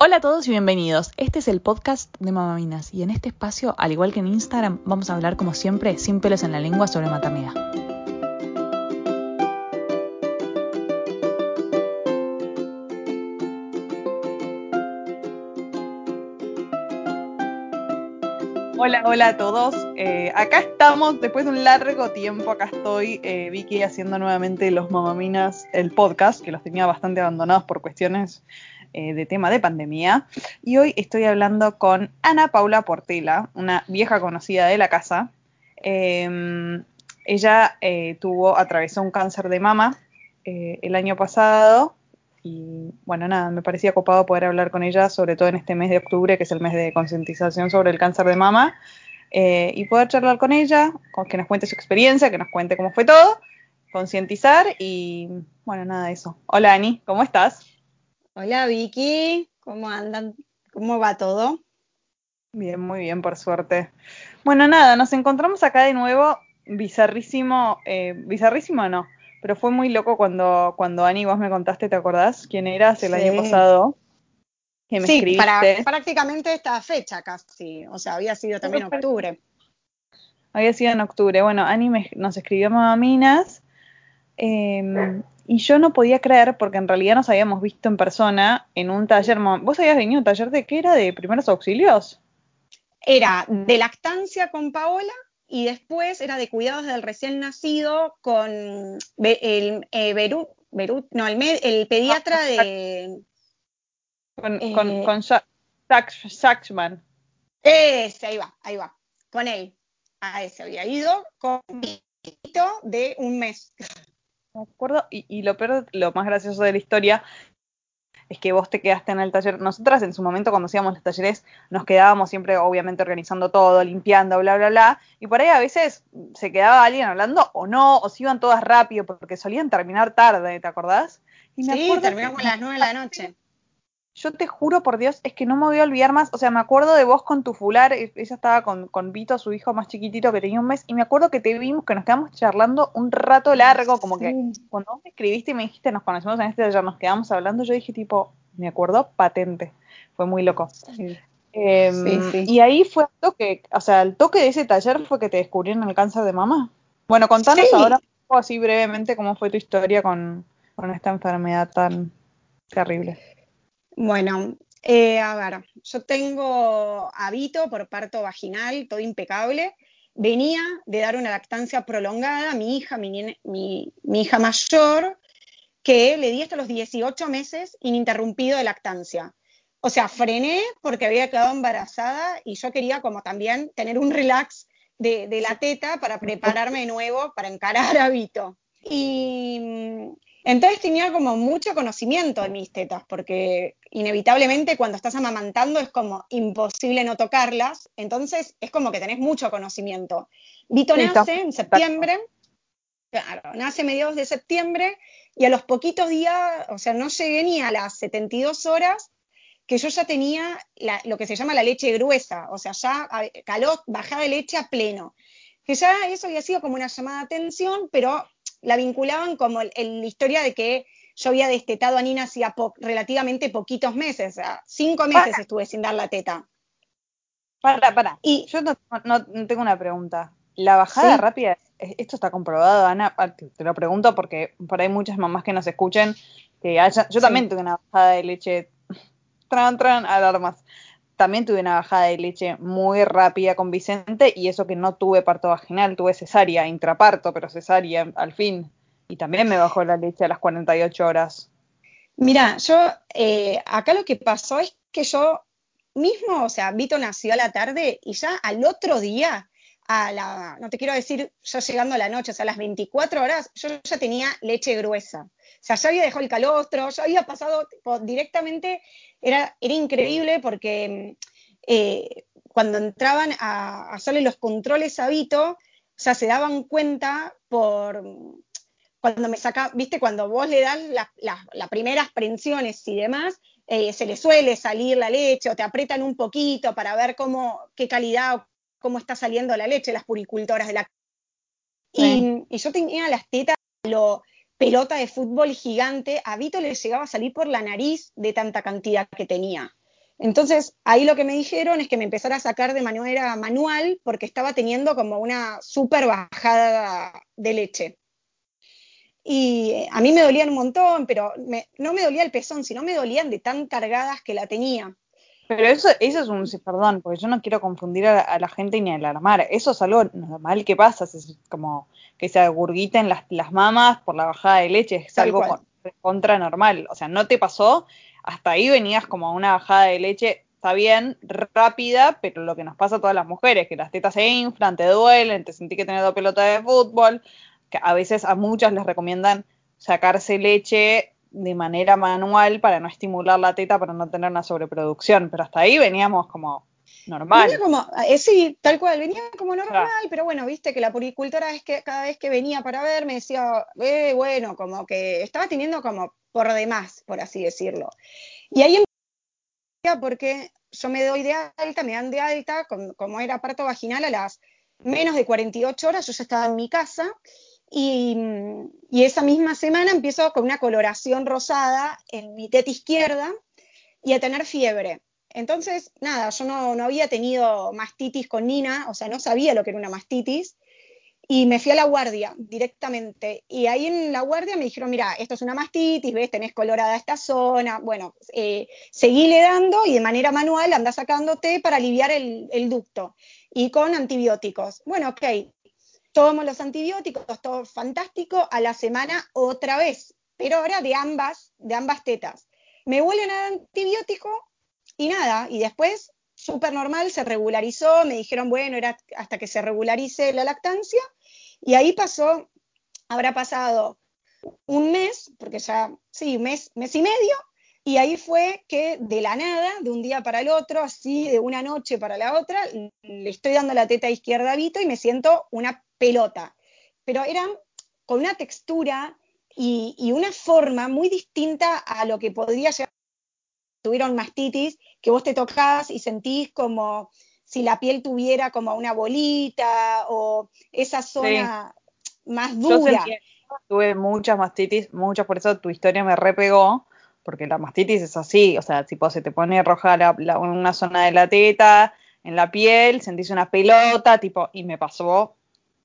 Hola a todos y bienvenidos. Este es el podcast de Mamaminas y en este espacio, al igual que en Instagram, vamos a hablar como siempre, sin pelos en la lengua, sobre maternidad. Hola, hola a todos. Eh, acá estamos, después de un largo tiempo, acá estoy, eh, Vicky, haciendo nuevamente los Mamaminas, el podcast, que los tenía bastante abandonados por cuestiones eh, de tema de pandemia. Y hoy estoy hablando con Ana Paula Portela, una vieja conocida de la casa. Em, ella eh, tuvo, atravesó un cáncer de mama eh, el año pasado. Y bueno, nada, me parecía copado poder hablar con ella, sobre todo en este mes de octubre, que es el mes de concientización sobre el cáncer de mama. y poder charlar con ella, con, que nos cuente su experiencia, que nos cuente cómo fue todo, concientizar y bueno, nada, eso. Hola Ani, ¿cómo estás? Hola Vicky, ¿cómo andan? ¿Cómo va todo? Bien, muy bien, por suerte. Bueno, nada, nos encontramos acá de nuevo, bizarrísimo, eh, bizarrísimo no, pero fue muy loco cuando, cuando Ani vos me contaste, ¿te acordás quién eras el año pasado? Que me sí, para prácticamente esta fecha casi, o sea, había sido también octubre. Había sido en octubre, bueno, Ani nos escribió Mamaminas, eh, y yo no podía creer, porque en realidad nos habíamos visto en persona en un taller. ¿Vos habías venido a un taller de qué era? ¿De primeros auxilios? Era de lactancia con Paola y después era de cuidados del recién nacido con el eh, Berut, no, el, pediatra de. Con, eh, con. Ese, ahí va, ahí va. Con él. A ese había ido con un de un mes me acuerdo, y, lo peor, lo más gracioso de la historia es que vos te quedaste en el taller. Nosotras en su momento cuando hacíamos los talleres nos quedábamos siempre obviamente organizando todo, limpiando, bla, bla, bla. Y por ahí a veces se quedaba alguien hablando o no, o se iban todas rápido porque solían terminar tarde, ¿te acordás? Y me sí, terminamos a las nueve de la noche yo te juro por Dios, es que no me voy a olvidar más. O sea, me acuerdo de vos con tu fular. E, ella estaba con, con Vito, su hijo más chiquitito que tenía un mes. Y me acuerdo que te vimos, que nos quedamos charlando un rato largo. Como que cuando vos me escribiste y me dijiste, nos conocemos en este taller, nos quedamos hablando. Yo dije, tipo, me acuerdo patente. Fue muy loco. Em, y ahí fue el toque. O sea, el toque de ese taller fue que te descubrieron el cáncer de mamá. Bueno, contanos ahora así brevemente cómo fue tu historia con, con esta enfermedad tan terrible. Bueno, eh, a ver, yo tengo hábito por parto vaginal, todo impecable. Venía de dar una lactancia prolongada a mi hija, mi, mi, hija mayor, que le di hasta los 18 meses ininterrumpido de lactancia. O sea, frené porque había quedado embarazada y yo quería como también tener un relax de, de la teta para prepararme de nuevo para encarar a Vito. Y entonces tenía como mucho conocimiento de mis tetas, porque inevitablemente cuando estás amamantando es como imposible no tocarlas, entonces es como que tenés mucho conocimiento. Vito nace en septiembre, claro, nace mediados de septiembre y a los poquitos días, o sea, no llegué ni a las 72 horas que yo ya tenía lo que se llama la leche gruesa, o sea, ya calor, bajada de leche a pleno. Que ya eso había sido como una llamada de atención, pero la vinculaban como en la historia de que yo había destetado a Nina hacía relativamente poquitos meses, o sea, cinco meses estuve sin dar la teta. Para, para. Y yo no, tengo una pregunta. La bajada rápida, esto está comprobado, Ana, ah, te lo pregunto porque por ahí muchas mamás que nos escuchen, que haya, yo también tuve una bajada de leche, tran, tran, alarmas también tuve una bajada de leche muy rápida con Vicente y eso que no tuve parto vaginal, tuve cesárea, intraparto, pero cesárea al fin. Y también me bajó la leche a las 48 horas. Mira, yo eh, acá lo que pasó es que yo mismo, o sea, Vito nació a la tarde y ya al otro día, a la, no te quiero decir yo llegando a la noche, o sea, a las 24 horas, yo ya tenía leche gruesa. O sea, ya había dejado el calostro, ya había pasado directamente era, era increíble porque eh, cuando entraban a, hacerle los controles a Vito, o sea, se daban cuenta por cuando me saca, viste, cuando vos le das las primeras prensiones y demás, eh, se le suele salir la leche o te apretan un poquito para ver cómo, qué calidad o cómo está saliendo la leche, las puricultoras de la... Y, y, yo tenía las tetas, lo, pelota de fútbol gigante, a Vito le llegaba a salir por la nariz de tanta cantidad que tenía. Entonces, ahí lo que me dijeron es que me empezara a sacar de manera manual porque estaba teniendo como una súper bajada de leche. Y eh, a mí me dolían un montón, pero no me dolía el pezón, sino me dolían de tan cargadas que la tenía. Pero eso, eso es un, perdón, porque yo no quiero confundir a, la gente ni alarmar. Eso es algo normal que pasa, es como que se agurguiten las, las mamas por la bajada de leche, es algo contra normal. O sea, no te pasó, hasta ahí venías como a una bajada de leche, está bien, rápida, pero lo que nos pasa a todas las mujeres, que las tetas se inflan, te duelen, te sentí que tenés dos pelotas de fútbol, que a veces a muchas les recomiendan sacarse leche de manera manual para no estimular la teta, para no tener una sobreproducción, pero hasta ahí veníamos como normal. Venía como, eh, sí, tal cual, venía como normal, pero bueno, viste que la puricultora es que cada vez que venía para ver me decía, eh, bueno, como que estaba teniendo como por demás, por así decirlo. Y ahí porque yo me doy de alta, me dan de alta, como era parto vaginal a las menos de 48 horas, yo ya estaba en mi casa y, esa misma semana empiezo con una coloración rosada en mi teta izquierda y a tener fiebre. Entonces, nada, yo no, no, había tenido mastitis con Nina, o sea, no sabía lo que era una mastitis, y me fui a la guardia directamente. Y ahí en la guardia me dijeron, mira, esto es una mastitis, ves, tenés colorada esta zona. Bueno, eh, seguíle dando y de manera manual anda sacándote para aliviar el, el ducto. Y con antibióticos. Bueno, ok, tomo los antibióticos, todo fantástico, a la semana otra vez, pero ahora de ambas, de ambas tetas. Me vuelven a dar antibiótico y nada, y después, súper normal, se regularizó, me dijeron, bueno, era hasta que se regularice la lactancia, y ahí pasó, habrá pasado un mes, porque ya, sí, mes, mes y medio, y ahí fue que de la nada, de un día para el otro, así de una noche para la otra, le estoy dando la teta izquierda a Vito y me siento una pelota. Pero eran con una textura y, una forma muy distinta a lo que podría ser tuvieron mastitis, que vos te tocás y sentís como si la piel tuviera como una bolita o esa zona más dura. Yo tuve muchas mastitis, muchas, por eso tu historia me repegó, porque la mastitis es así, o sea, tipo se te pone roja una zona de la teta, en la piel, sentís una pelota, tipo, y me pasó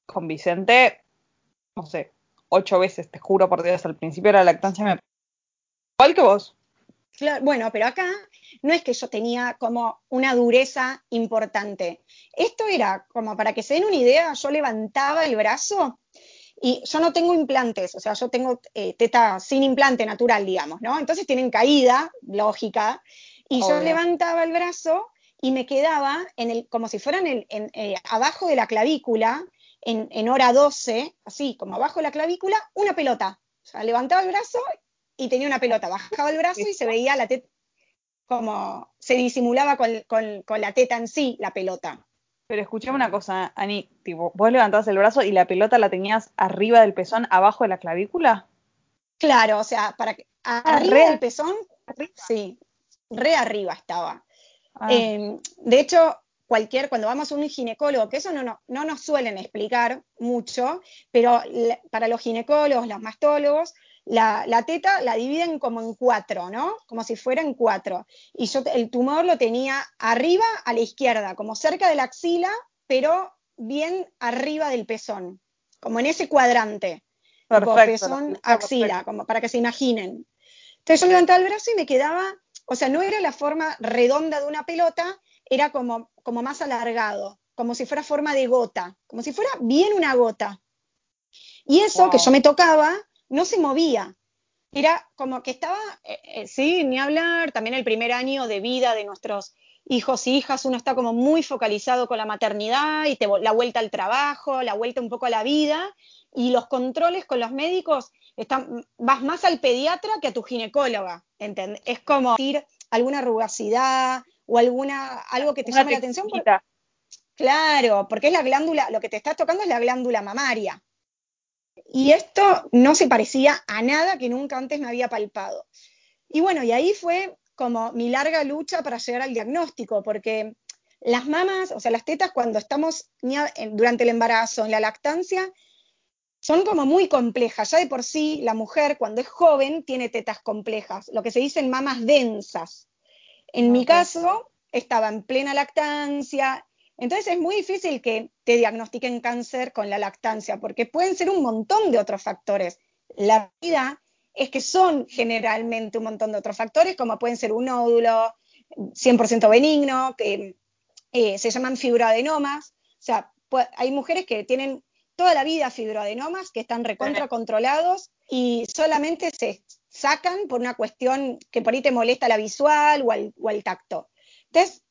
con Vicente, no sé, ocho veces, te juro por Dios, al principio de la lactancia me... Igual que vos. bueno, pero acá no es que yo tenía como una dureza importante. Esto era como para que se den una idea, yo levantaba el brazo y yo no tengo implantes, o sea, yo tengo eh, teta sin implante natural, digamos, ¿no? Entonces tienen caída, lógica, y yo levantaba el brazo y me quedaba en el, como si fueran en, eh, abajo de la clavícula, en, hora 12, así como abajo de la clavícula, una pelota. O sea, levantaba el brazo y tenía una pelota. Bajaba el brazo y se veía la teta, como se disimulaba con, la teta en sí, la pelota. Pero escuchame una cosa, Ani, tipo, vos levantabas el brazo y la pelota la tenías arriba del pezón, abajo de la clavícula. Claro, o sea, para que ah, arriba del pezón, sí, re arriba estaba. Ah. Em, de hecho, cualquier, cuando vamos a un ginecólogo, que eso no, no, no nos suelen explicar mucho, pero para los ginecólogos, los mastólogos, la, teta la dividen como en cuatro, ¿no? Como si fuera en cuatro. Y yo el tumor lo tenía arriba a la izquierda, como cerca de la axila, pero bien arriba del pezón, como en ese cuadrante. Perfecto, pezón, axila, como para que se imaginen. Entonces yo levantaba el brazo y me quedaba, o sea, no era la forma redonda de una pelota, era como, como más alargado, como si fuera forma de gota, como si fuera bien una gota. Y eso que yo me tocaba no se movía. Era como que estaba, eh, eh, sí, ni hablar, también el primer año de vida de nuestros hijos y hijas, uno está como muy focalizado con la maternidad y te, la vuelta al trabajo, la vuelta un poco a la vida y los controles con los médicos, están, vas más al pediatra que a tu ginecóloga, ¿entendés? Es como decir alguna rugosidad, o alguna, algo que te llame la atención. claro, porque es la glándula, lo que te está tocando es la glándula mamaria. Y esto no se parecía a nada que nunca antes me había palpado. Y bueno, y ahí fue como mi larga lucha para llegar al diagnóstico, porque las mamas, o sea, las tetas cuando estamos durante el embarazo, en la lactancia, son como muy complejas. Ya de por sí, la mujer cuando es joven tiene tetas complejas, lo que se dicen mamas densas. En mi caso, estaba en plena lactancia, entonces es muy difícil que te diagnostiquen cáncer con la lactancia, porque pueden ser un montón de otros factores. La vida es que son generalmente un montón de otros factores, como pueden ser un nódulo 100% benigno, que eh, se llaman fibroadenomas. O sea, hay mujeres que tienen toda la vida fibroadenomas, que están recontra controlados y solamente se sacan por una cuestión que por ahí te molesta la visual o al, o al tacto. Entonces,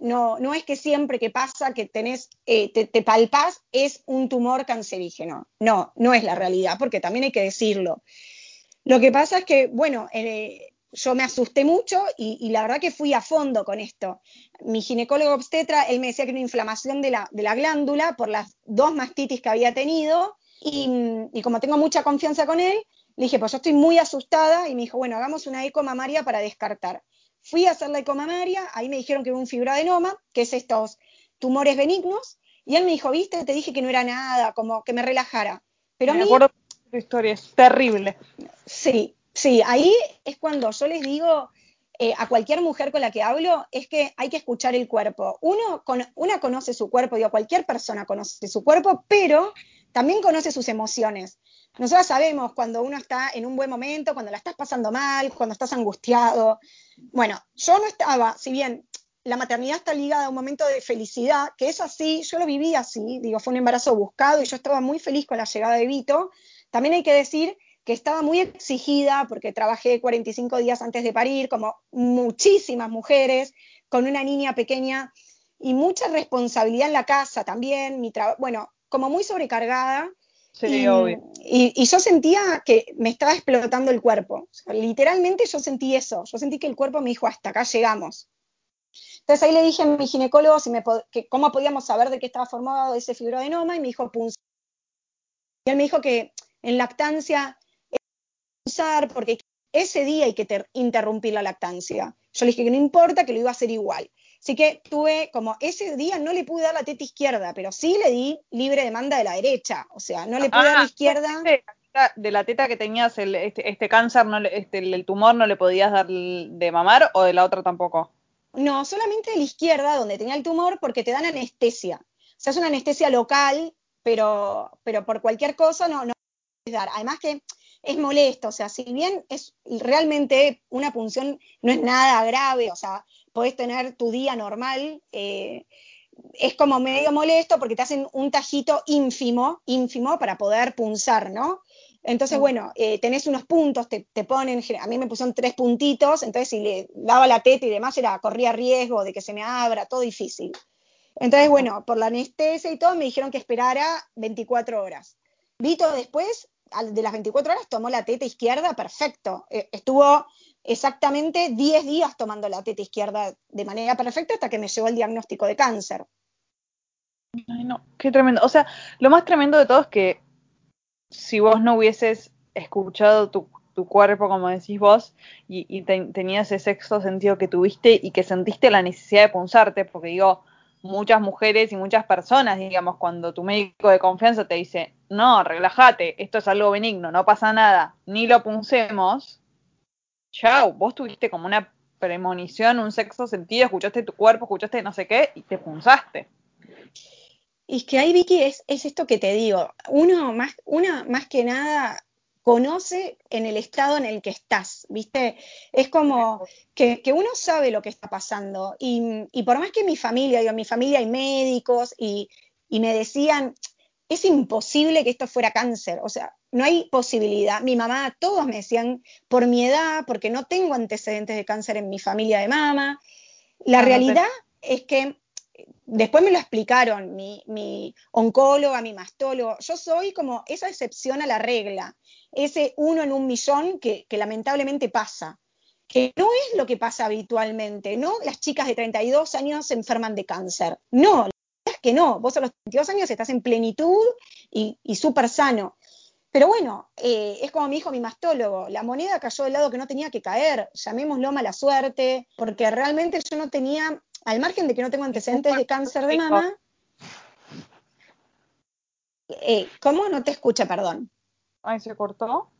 no, no es que siempre que pasa que tenés, eh, te, te, palpás es un tumor cancerígeno. No, no es la realidad, porque también hay que decirlo. Lo que pasa es que, bueno, eh, yo me asusté mucho y, la verdad que fui a fondo con esto. Mi ginecólogo obstetra, él me decía que era una inflamación de la, de la glándula por las dos mastitis que había tenido y, y, como tengo mucha confianza con él, le dije, pues yo estoy muy asustada y me dijo, bueno, hagamos una eco mamaria para descartar. Fui a hacer la ecomamaria, ahí me dijeron que era un fibroadenoma, que es estos tumores benignos, y él me dijo, viste, te dije que no era nada, como que me relajara. Pero me acuerdo de tu historia, es terrible. Sí, sí, ahí es cuando yo les digo eh, a cualquier mujer con la que hablo, es que hay que escuchar el cuerpo. Uno, con, una conoce su cuerpo, digo, cualquier persona conoce su cuerpo, pero también conoce sus emociones. Nosotros sabemos cuando uno está en un buen momento, cuando la estás pasando mal, cuando estás angustiado. Bueno, yo no estaba, si bien la maternidad está ligada a un momento de felicidad, que es así, yo lo viví así, digo, fue un embarazo buscado y yo estaba muy feliz con la llegada de Vito. También hay que decir que estaba muy exigida porque trabajé 45 días antes de parir, como muchísimas mujeres, con una niña pequeña y mucha responsabilidad en la casa también, mi bueno, como muy sobrecargada Sí, y, obvio. Y, yo sentía que me estaba explotando el cuerpo. literalmente yo sentí eso. Yo sentí que el cuerpo me dijo, hasta acá llegamos. Entonces ahí le dije a mi ginecólogo si me, que, cómo podíamos saber de qué estaba formado ese fibroadenoma y me dijo punzar. Y él me dijo que en lactancia punzar porque ese día hay que interrumpir la lactancia. Yo le dije que no importa, que lo iba a hacer igual. Así que tuve como ese día no le pude dar la teta izquierda, pero sí le di libre demanda de la derecha. O sea, no le pude dar la ah, izquierda. De la teta que tenías el, este, este, cáncer, no este, el, tumor, no le podías dar de mamar o de la otra tampoco? No, solamente de la izquierda, donde tenía el tumor, porque te dan anestesia. O sea, es una anestesia local, pero, pero por cualquier cosa no, no puedes dar. Además que es molesto, o sea, si bien es realmente una punción no es nada grave, o sea, podés tener tu día normal, eh, es como medio molesto porque te hacen un tajito ínfimo, ínfimo para poder punzar, ¿no? Entonces, mm. bueno, eh, tenés unos puntos, te, ponen, a mí me pusieron tres puntitos, entonces si le daba la teta y demás, era, corría riesgo de que se me abra, todo difícil. Entonces, bueno, por la anestesia y todo, me dijeron que esperara 24 horas. Vito después, de las 24 horas, tomó la teta izquierda, perfecto. Eh, estuvo exactamente 10 días tomando la teta izquierda de manera perfecta hasta que me llegó el diagnóstico de cáncer. Ay, no, qué tremendo. O sea, lo más tremendo de todo es que si vos no hubieses escuchado tu, cuerpo, como decís vos, y, tenías ese sexto sentido que tuviste y que sentiste la necesidad de punzarte, porque digo, muchas mujeres y muchas personas, digamos, cuando tu médico de confianza te dice, no, relájate, esto es algo benigno, no pasa nada, ni lo puncemos, chau, vos tuviste como una premonición, un sexto sentido, escuchaste tu cuerpo, escuchaste no sé qué y te punzaste. Y es que ahí, Vicky, es, es esto que te digo. Uno más, una más que nada conoce en el estado en el que estás, ¿viste? Es como que, uno sabe lo que está pasando. Y, por más que mi familia, digo, mi familia hay médicos y me decían, es imposible que esto fuera cáncer, o sea, no hay posibilidad. Mi mamá, todos me decían, por mi edad, porque no tengo antecedentes de cáncer en mi familia de mamá. La realidad es que después me lo explicaron mi, mi, oncóloga, mi mastólogo. Yo soy como esa excepción a la regla, ese uno en un millón que, que lamentablemente pasa, que no es lo que pasa habitualmente, ¿no? Las chicas de 32 años se enferman de cáncer. No, que no, vos a los 22 años estás en plenitud y, súper sano. Pero bueno, eh, es como me dijo mi mastólogo, la moneda cayó del lado que no tenía que caer, llamémoslo mala suerte, porque realmente yo no tenía, al margen de que no tengo antecedentes de cáncer de mama, eh, ¿cómo no te escucha, perdón? Ay, se cortó.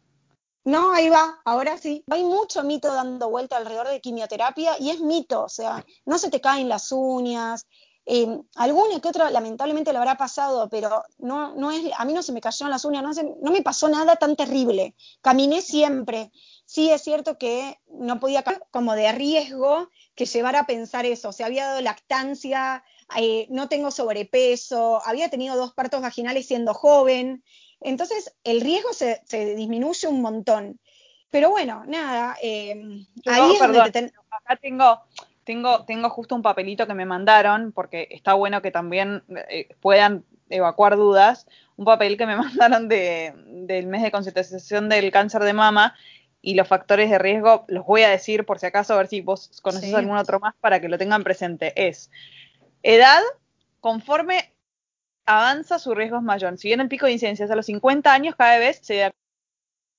No, ahí va, ahora sí. Hay mucho mito dando vuelta alrededor de quimioterapia y es mito, o sea, no se te caen las uñas. Eh, alguna que otra lamentablemente lo habrá pasado, pero no, no es, a mí no se me cayeron las uñas, no, no me pasó nada tan terrible. Caminé siempre. Sí es cierto que no podía como de riesgo que llevara a pensar eso. O sea, había dado lactancia, eh, no tengo sobrepeso, había tenido dos partos vaginales siendo joven. Entonces, el riesgo se, disminuye un montón. Pero bueno, nada, eh, ahí perdón, acá tengo, tengo, tengo justo un papelito que me mandaron, porque está bueno que también eh, puedan evacuar dudas, un papel que me mandaron de, del mes de concientización del cáncer de mama y los factores de riesgo, los voy a decir por si acaso, a ver si vos conoces algún otro más para que lo tengan presente. Es edad conforme avanza su riesgo es mayor. Si bien el pico de incidencia es a los 50 años, cada vez se da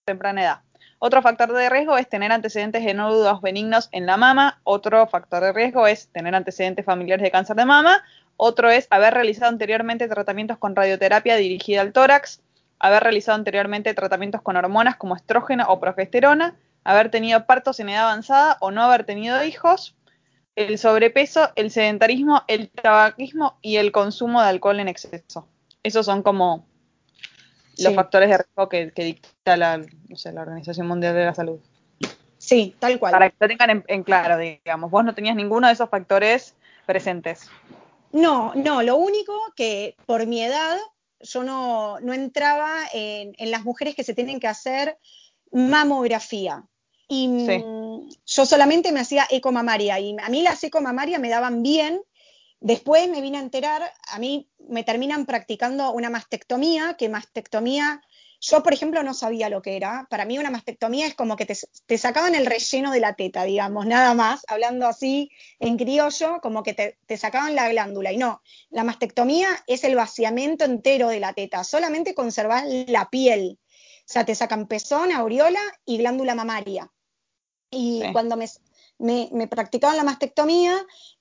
temprana edad. Otro factor de riesgo es tener antecedentes de nódulos benignos en la mama. Otro factor de riesgo es tener antecedentes familiares de cáncer de mama. Otro es haber realizado anteriormente tratamientos con radioterapia dirigida al tórax. Haber realizado anteriormente tratamientos con hormonas como estrógeno o progesterona. Haber tenido partos en edad avanzada o no haber tenido hijos el sobrepeso, el sedentarismo, el tabaquismo y el consumo de alcohol en exceso. Esos son como los factores de riesgo que, dicta la, la Organización Mundial de la Salud. Sí, tal cual. Para que lo tengan en, claro, digamos. Vos no tenías ninguno de esos factores presentes. No, no, lo único que por mi edad yo no, entraba en, en, las mujeres que se tienen que hacer mamografía. Y mm, yo solamente me hacía eco mamaria y a mí las eco mamaria me daban bien. Después me vine a enterar, a mí me terminan practicando una mastectomía, que mastectomía, yo por ejemplo no sabía lo que era. Para mí una mastectomía es como que te, sacaban el relleno de la teta, digamos, nada más, hablando así en criollo, como que te, te sacaban la glándula. Y no, la mastectomía es el vaciamiento entero de la teta, solamente conservar la piel. O sea, te sacan pezón, aureola y glándula mamaria. Y cuando me, me, practicaban la mastectomía,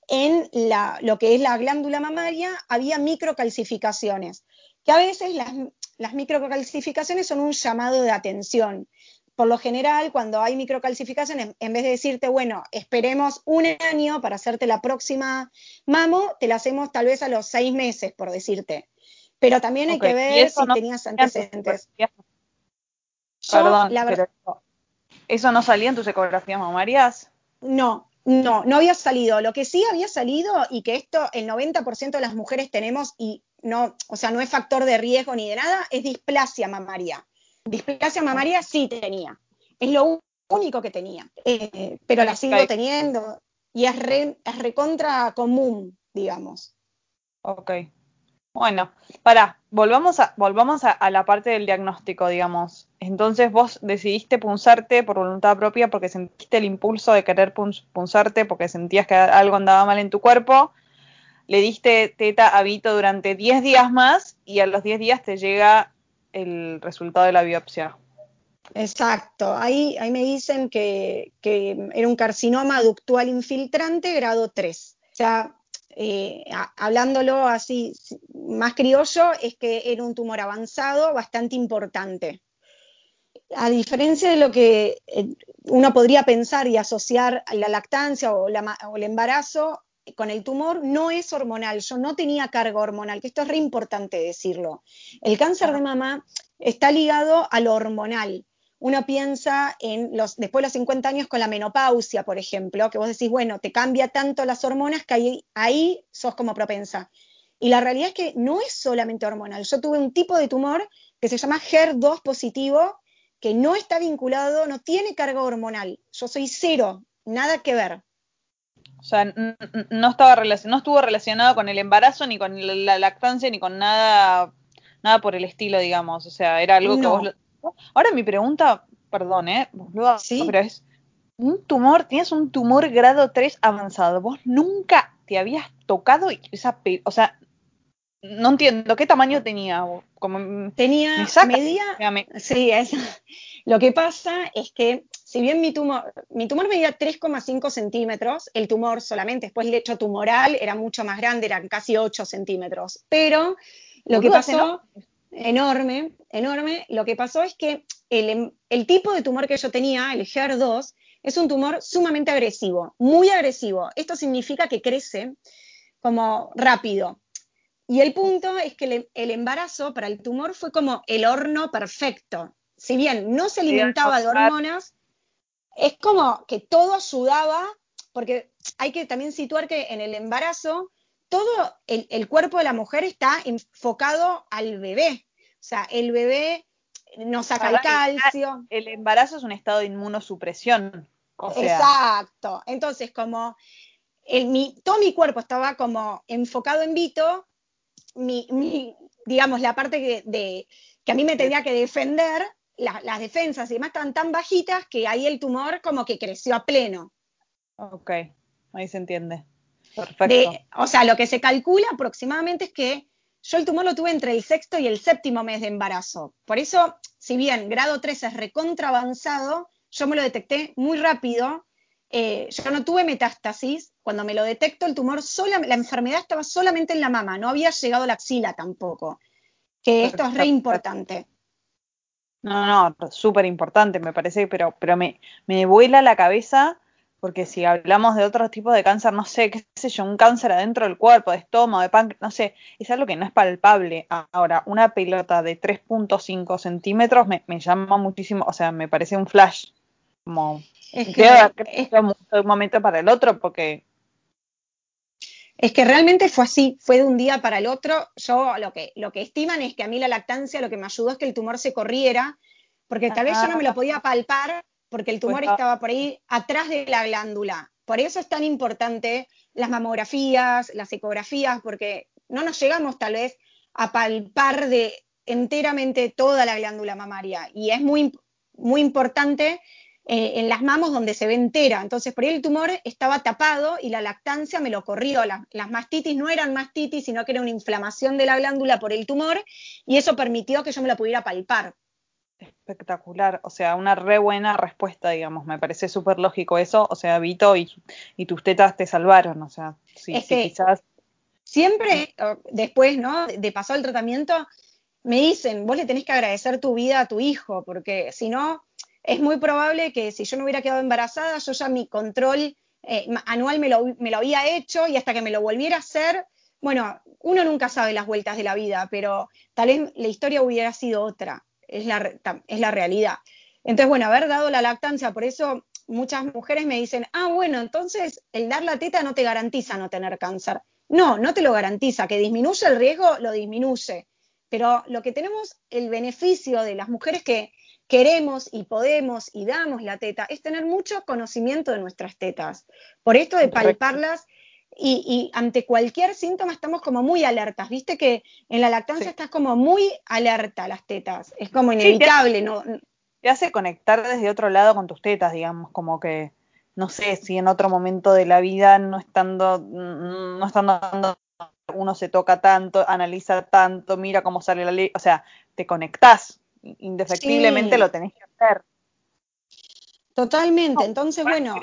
en la, lo que es la glándula mamaria había microcalcificaciones, que a veces las, las microcalcificaciones son un llamado de atención. Por lo general, cuando hay microcalcificaciones, en vez de decirte, bueno, esperemos un año para hacerte la próxima mamo, te la hacemos tal vez a los seis meses, por decirte. Pero también hay que ver si tenías antecedentes. Perdón, la verdad, ¿Eso no salía en tus ecografías mamarias? No, no, no había salido. Lo que sí había salido y que esto el 90% de las mujeres tenemos y no, o sea, no es factor de riesgo ni de nada, es displasia mamaria. Displasia mamaria sí tenía. Es lo único que tenía. Eh, pero la sigo teniendo y es, es recontra común, digamos. Ok. Bueno, para, volvamos a, volvamos a, la parte del diagnóstico, digamos. Entonces vos decidiste punzarte por voluntad propia porque sentiste el impulso de querer punzarte porque sentías que algo andaba mal en tu cuerpo. Le diste teta a Vito durante 10 días más y a los 10 días te llega el resultado de la biopsia. Exacto, ahí, ahí me dicen que, que era un carcinoma ductual infiltrante grado 3. O sea, eh, hablándolo así más criollo, es que era un tumor avanzado bastante importante. A diferencia de lo que eh, uno podría pensar y asociar la lactancia o, el embarazo con el tumor, no es hormonal. Yo no tenía carga hormonal, que esto es re importante decirlo. El cáncer de mama está ligado a lo hormonal uno piensa en los, después de los 50 años con la menopausia, por ejemplo, que vos decís, bueno, te cambia tanto las hormonas que ahí, ahí sos como propensa. Y la realidad es que no es solamente hormonal. Yo tuve un tipo de tumor que se llama HER2 positivo, que no está vinculado, no tiene carga hormonal. Yo soy cero, nada que ver. O sea, no, estaba no estuvo relacionado con el embarazo, ni con la lactancia, ni con nada, nada por el estilo, digamos. O sea, era algo que vos Ahora mi pregunta, perdón, ¿eh? ¿Sí? pero es, un tumor, tienes un tumor grado 3 avanzado, vos nunca te habías tocado esa, o sea, no entiendo, ¿qué tamaño tenía? Como, tenía media, sí, es, lo que pasa es que si bien mi tumor, mi tumor medía 3,5 centímetros, el tumor solamente, después el hecho tumoral era mucho más grande, eran casi 8 centímetros, pero lo que pasó... enorme, enorme. Lo que pasó es que el, el tipo de tumor que yo tenía, el HER2, es un tumor sumamente agresivo, muy agresivo. Esto significa que crece como rápido. Y el punto es que el, embarazo para el tumor fue como el horno perfecto. Si bien no se alimentaba de hormonas, es como que todo ayudaba, porque hay que también situar que en el embarazo todo el, cuerpo de la mujer está enfocado al bebé. O sea, el bebé no saca el calcio. El embarazo es un estado de inmunosupresión. Exacto. Entonces, como todo mi cuerpo estaba como enfocado en Vito, mi, digamos, la parte que, de, que a mí me tenía que defender, las defensas y demás estaban tan bajitas que ahí el tumor como que creció a pleno. Ok, ahí se entiende. Perfecto. o sea, lo que se calcula aproximadamente es que yo el tumor lo tuve entre el sexto y el séptimo mes de embarazo. Por eso, si bien grado 3 es recontra avanzado, yo me lo detecté muy rápido. Eh, yo no tuve metástasis, cuando me lo detecto, el tumor, sola, la enfermedad estaba solamente en la mama, no había llegado a la axila tampoco. Que esto es re importante. No, no, súper importante, me parece, pero, pero me, me vuela la cabeza porque si hablamos de otros tipos de cáncer, no sé, qué sé yo, un cáncer adentro del cuerpo, de estómago, de páncreas, no sé, es algo que no es palpable. Ahora, una pelota de 3.5 centímetros me, me, llama muchísimo, o sea, me parece un flash, como es que, es de un momento para el otro, porque es que realmente fue así, fue de un día para el otro. Yo lo que, lo que estiman es que a mí la lactancia lo que me ayudó es que el tumor se corriera, porque tal vez yo no me lo podía palpar porque el tumor pues estaba por ahí atrás de la glándula. Por eso es tan importante las mamografías, las ecografías, porque no nos llegamos tal vez a palpar de enteramente toda la glándula mamaria. Y es muy, muy importante eh, en las mamos donde se ve entera. Entonces, por ahí el tumor estaba tapado y la lactancia me lo corrió. las mastitis no eran mastitis, sino que era una inflamación de la glándula por el tumor y eso permitió que yo me lo pudiera palpar. Espectacular, o sea, una re buena respuesta, digamos, me parece súper lógico eso, o sea, Vito y, tus tetas te salvaron, o sea, sí, quizás... Siempre, después, ¿no? De pasar el tratamiento, me dicen, vos le tenés que agradecer tu vida a tu hijo, porque si no, es muy probable que si yo no hubiera quedado embarazada, yo ya mi control eh, anual me lo, me lo había hecho y hasta que me lo volviera a hacer, bueno, uno nunca sabe las vueltas de la vida, pero tal vez la historia hubiera sido otra, es la, es la realidad. Entonces, bueno, haber dado la lactancia, por eso muchas mujeres me dicen, ah, bueno, entonces el dar la teta no te garantiza no tener cáncer. No, no te lo garantiza, que disminuye el riesgo, lo disminuye. Pero lo que tenemos, el beneficio de las mujeres que queremos y podemos y damos la teta es tener mucho conocimiento de nuestras tetas. Por esto de palparlas y, ante cualquier síntoma estamos como muy alertas. Viste que en la lactancia estás como muy alerta a las tetas. Es como inevitable, te, ¿no? Te hace conectar desde otro lado con tus tetas, digamos, como que no sé si en otro momento de la vida no estando, no estando uno se toca tanto, analiza tanto, mira cómo sale la ley, o sea, te conectás indefectiblemente lo tenés que hacer. Totalmente, entonces bueno,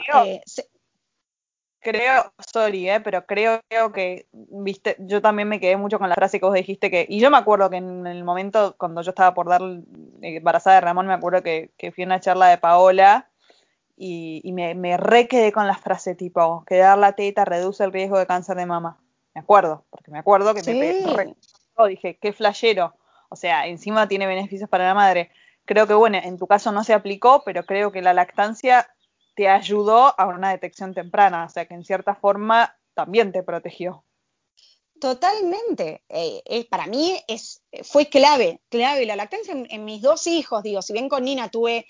creo sorry, eh, pero creo, que, viste, yo también me quedé mucho con la frase que vos dijiste que, y yo me acuerdo que en el momento cuando yo estaba por dar embarazada de Ramón, me acuerdo que, fui a una charla de Paola y, me, me re quedé con la frase tipo, que dar la teta reduce el riesgo de cáncer de mama. Me acuerdo, porque me acuerdo que me, dije, qué flashero o sea, encima tiene beneficios para la madre. Creo que, bueno, en tu caso no se aplicó, pero creo que la lactancia te ayudó a una detección temprana, o sea que en cierta forma también te protegió. Totalmente. Eh, para mí es, fue clave, clave la lactancia en, mis dos hijos. Digo, si bien con Nina pude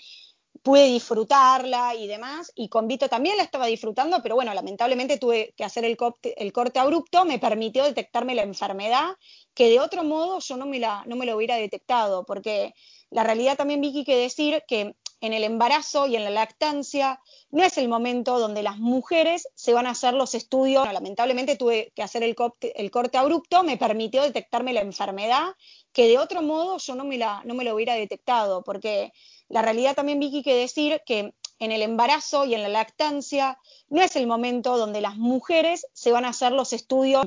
disfrutarla y demás, y con Vito también la estaba disfrutando, pero bueno, lamentablemente tuve que hacer el, el corte abrupto, me permitió detectarme la enfermedad, que de otro modo yo no me, la, no me hubiera detectado, porque la realidad también, Vicky, que decir que en el embarazo y en la lactancia no es el momento donde las mujeres se van a hacer los estudios. lamentablemente tuve que hacer el corte, el corte, abrupto, me permitió detectarme la enfermedad, que de otro modo yo no me, la, no me lo hubiera detectado, porque la realidad también, Vicky, que decir que en el embarazo y en la lactancia no es el momento donde las mujeres se van a hacer los estudios.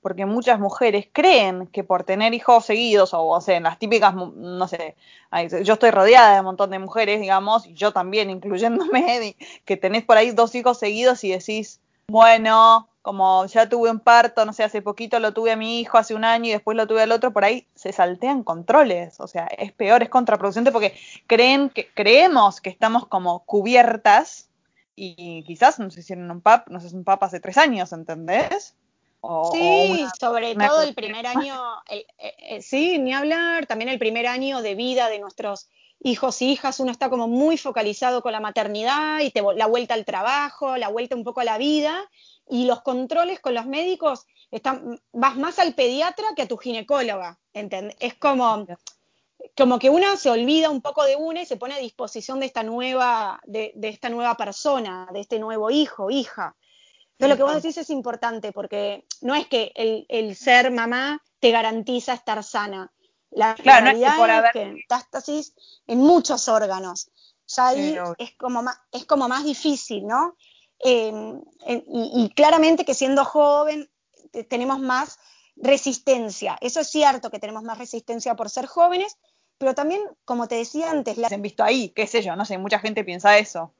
Porque muchas mujeres creen que por tener hijos seguidos, o, o sea, en las típicas, no sé, yo estoy rodeada de un montón de mujeres, digamos, y yo también, incluyéndome, que tenés por ahí dos hijos seguidos y decís, bueno, como ya tuve un parto, no sé, hace poquito lo tuve a mi hijo, hace un año y después lo tuve al otro, por ahí se saltean controles, o sea, es peor, es contraproducente porque creen que, creemos que estamos como cubiertas y quizás no se hicieron un pap, no sé, un pap hace tres años, ¿entendés? sí, sobre todo el primer año, eh, eh, sí, ni hablar, también el primer año de vida de nuestros hijos y hijas, uno está como muy focalizado con la maternidad y te, la vuelta al trabajo, la vuelta un poco a la vida y los controles con los médicos, están, vas más al pediatra que a tu ginecóloga, ¿entendés? Es como, como que una se olvida un poco de una y se pone a disposición de esta nueva, de, esta nueva persona, de este nuevo hijo, hija. Entonces lo que vos decís es importante porque no es que el, ser mamá te garantiza estar sana. La realidad es, que, metástasis en muchos órganos. Ya ahí es, como más, es como más difícil, ¿no? Em, y, claramente que siendo joven tenemos más resistencia. Eso es cierto que tenemos más resistencia por ser jóvenes, pero también, como te decía antes, la... Se han visto ahí, qué sé yo, no sé, mucha gente piensa eso.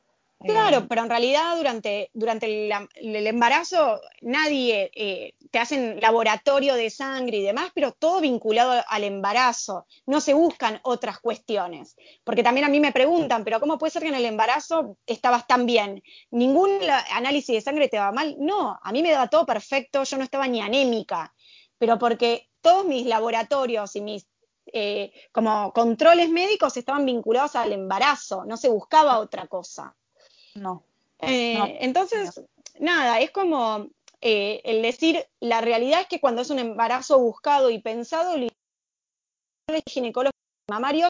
Claro, eh, pero en realidad durante, durante el, embarazo nadie eh, te hacen laboratorio de sangre y demás, pero todo vinculado al embarazo. No se buscan otras cuestiones. Porque también a mí me preguntan, pero ¿cómo puede ser que en el embarazo estabas tan bien? ¿Ningún análisis de sangre te va mal? No, a mí me daba todo perfecto, yo no estaba ni anémica. Pero porque todos mis laboratorios y mis eh, como controles médicos estaban vinculados al embarazo, no se buscaba otra cosa. No. Eh, entonces, nada, es como eh, el decir, la realidad es que cuando es un embarazo buscado y pensado, el ginecólogo mamario,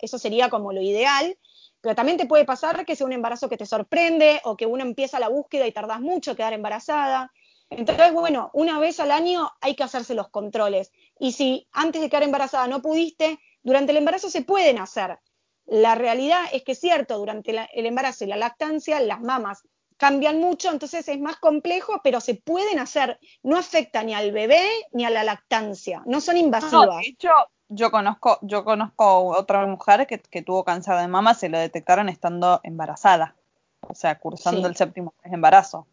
eso sería como lo ideal, pero también te puede pasar que sea un embarazo que te sorprende o que uno empieza la búsqueda y tardas mucho en quedar embarazada. Entonces, bueno, una vez al año hay que hacerse los controles. Y si antes de quedar embarazada no pudiste, durante el embarazo se pueden hacer. La realidad es que es cierto, durante el embarazo y la lactancia las mamas cambian mucho, entonces es más complejo, pero se pueden hacer, no afecta ni al bebé ni a la lactancia, no son invasivas. de hecho, yo conozco, yo conozco otra mujer que, tuvo cáncer de mama, se lo detectaron estando embarazada, o sea, cursando el séptimo mes de embarazo.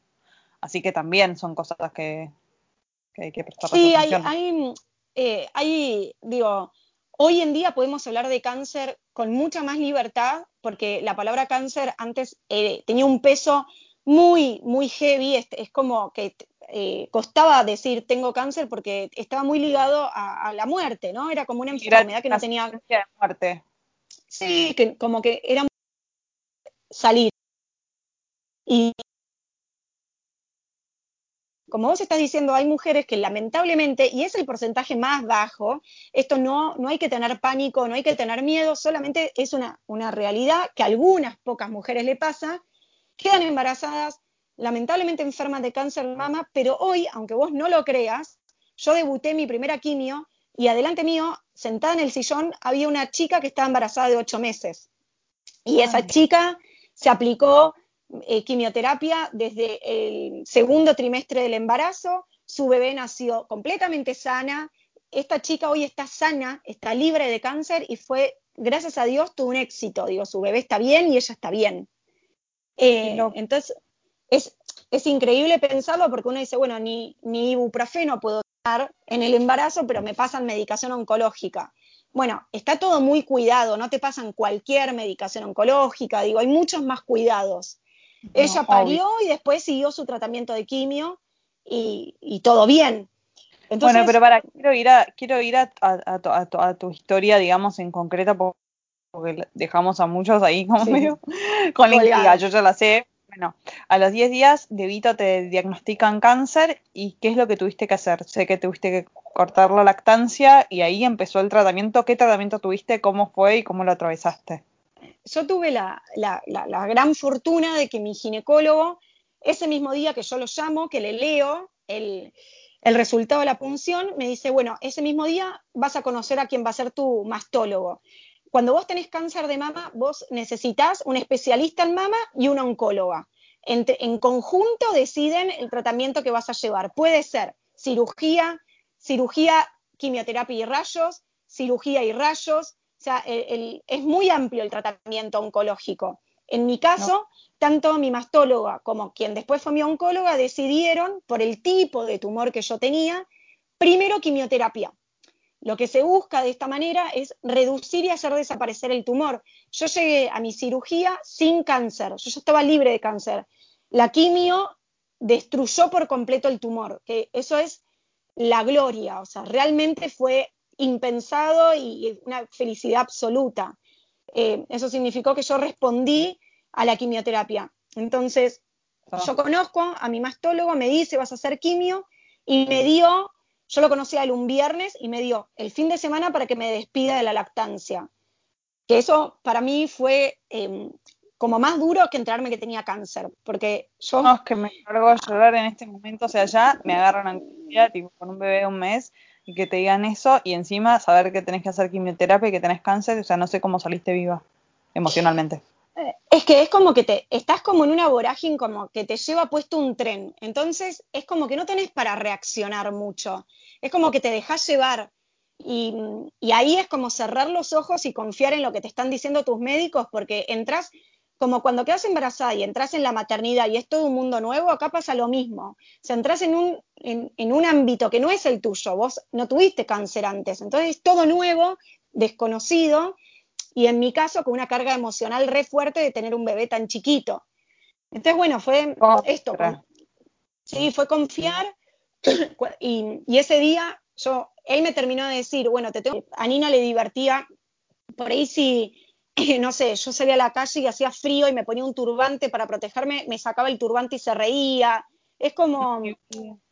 Así que también son cosas que, hay que prestar sí, atención. Sí, hay, eh, hay, digo, Hoy en día podemos hablar de cáncer con mucha más libertad, porque la palabra cáncer antes eh, tenía un peso muy, muy heavy, es, como que eh, costaba decir tengo cáncer porque estaba muy ligado a, la muerte, ¿no? Era como una enfermedad que no tenía... muerte. Sí, que como que era salir. Y como vos estás diciendo, hay mujeres que lamentablemente, y es el porcentaje más bajo, esto no, no hay que tener pánico, no hay que tener miedo, solamente es una, una realidad que a algunas pocas mujeres le pasa, quedan embarazadas, lamentablemente enfermas de cáncer de mama, pero hoy, aunque vos no lo creas, yo debuté mi primera quimio y adelante mío, sentada en el sillón, había una chica que estaba embarazada de ocho meses. Y esa chica se aplicó eh, quimioterapia desde el segundo trimestre del embarazo, su bebé nació completamente sana, esta chica hoy está sana, está libre de cáncer y fue, gracias a Dios, tuvo un éxito, digo, su bebé está bien y ella está bien. Eh, entonces, es, es, increíble pensarlo porque uno dice, bueno, ni, ni ibuprofeno puedo dar en el embarazo, pero me pasan medicación oncológica. Bueno, está todo muy cuidado, no te pasan cualquier medicación oncológica, digo, hay muchos más cuidados. Ella parió y después siguió su tratamiento de quimio y, todo bien. bueno, pero para, quiero ir a, quiero ir a, a, tu, historia, digamos, en concreta, porque dejamos a muchos ahí como medio con la intriga, yo ya la sé. Bueno, a los 10 días de Vito te diagnostican cáncer y ¿qué es lo que tuviste que hacer? Sé que tuviste que cortar la lactancia y ahí empezó el tratamiento. ¿Qué tratamiento tuviste? ¿Cómo fue y cómo lo atravesaste? Yo tuve la, gran fortuna de que mi ginecólogo, ese mismo día que yo lo llamo, que le leo el, resultado de la punción, me dice, bueno, ese mismo día vas a conocer a quién va a ser tu mastólogo. cuando vos tenés cáncer de mama, vos necesitas un especialista en mama y una oncóloga. en conjunto deciden el tratamiento que vas a llevar. Puede ser cirugía, cirugía, quimioterapia y rayos, cirugía y rayos. O sea, es muy amplio el tratamiento oncológico. En mi caso, tanto mi mastóloga como quien después fue mi oncóloga decidieron, por el tipo de tumor que yo tenía, primero quimioterapia. Lo que se busca de esta manera es reducir y hacer desaparecer el tumor. Yo llegué a mi cirugía sin cáncer, yo ya estaba libre de cáncer. La quimio destruyó por completo el tumor, que eso es la gloria, o sea, realmente fue impensado y una felicidad absoluta. Eh, eso significó que yo respondí a la quimioterapia. Entonces, ah. yo conozco a mi mastólogo, me dice, vas a hacer quimio, y me dio yo lo conocí a él un viernes y me dio el fin de semana para que me despida de la lactancia. Que eso para mí fue em, como más duro que enterarme que tenía cáncer, porque yo... No, es que me cargo a llorar en este momento, o sea, ya me agarran angustia, tipo, con un bebé de un mes, y que te digan eso, y encima saber que tenés que hacer quimioterapia y que tenés cáncer, o sea, no sé cómo saliste viva emocionalmente. Eh, es que es como que te estás como en una vorágine como que te lleva puesto un tren. Entonces es como que no tenés para reaccionar mucho. Es como que te dejas llevar. Y, ahí es como cerrar los ojos y confiar en lo que te están diciendo tus médicos, porque entras como cuando quedas embarazada y entras en la maternidad y es todo un mundo nuevo, acá pasa lo mismo. O entras en un, en un ámbito que no es el tuyo, vos no tuviste cáncer antes, entonces es todo nuevo, desconocido, y en mi caso con una carga emocional re fuerte de tener un bebé tan chiquito. Entonces, bueno, fue esto. Sí, fue confiar y, ese día yo, él me terminó de decir, bueno, te tengo, a Nina le divertía, por ahí si, no sé, yo salía a la calle y hacía frío y me ponía un turbante para protegerme, me sacaba el turbante y se reía. Es como,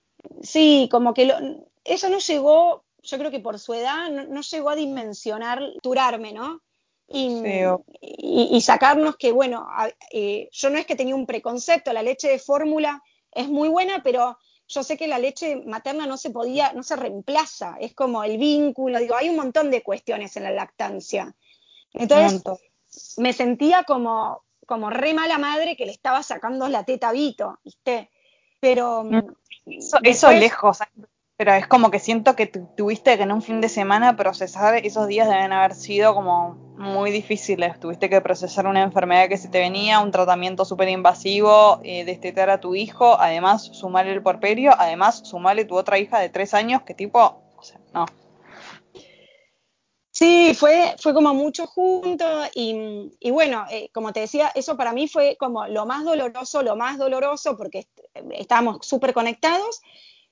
sí, como que lo, eso no llegó, yo creo que por su edad, no, llegó a dimensionar, turarme, ¿no? y, sacarnos que, bueno, eh, yo no es que tenía un preconcepto, la leche de fórmula es muy buena, pero yo sé que la leche materna no se podía, no se reemplaza, es como el vínculo, digo, hay un montón de cuestiones en la lactancia. Entonces, me sentía como, como re mala madre que le estaba sacando la teta a Vito, ¿viste? Pero... Mm, eso, eso lejos, pero es como que siento que tuviste que en un fin de semana procesar, esos días deben haber sido como muy difíciles. Tuviste que procesar una enfermedad que se te venía, un tratamiento súper invasivo, eh, destetar a tu hijo, además sumarle el porperio, además sumarle tu otra hija de tres años, que tipo, o sea, no. Sí, fue, fue como mucho junto y, y bueno, eh, como te decía, eso para mí fue como lo más doloroso, lo más doloroso porque estábamos súper conectados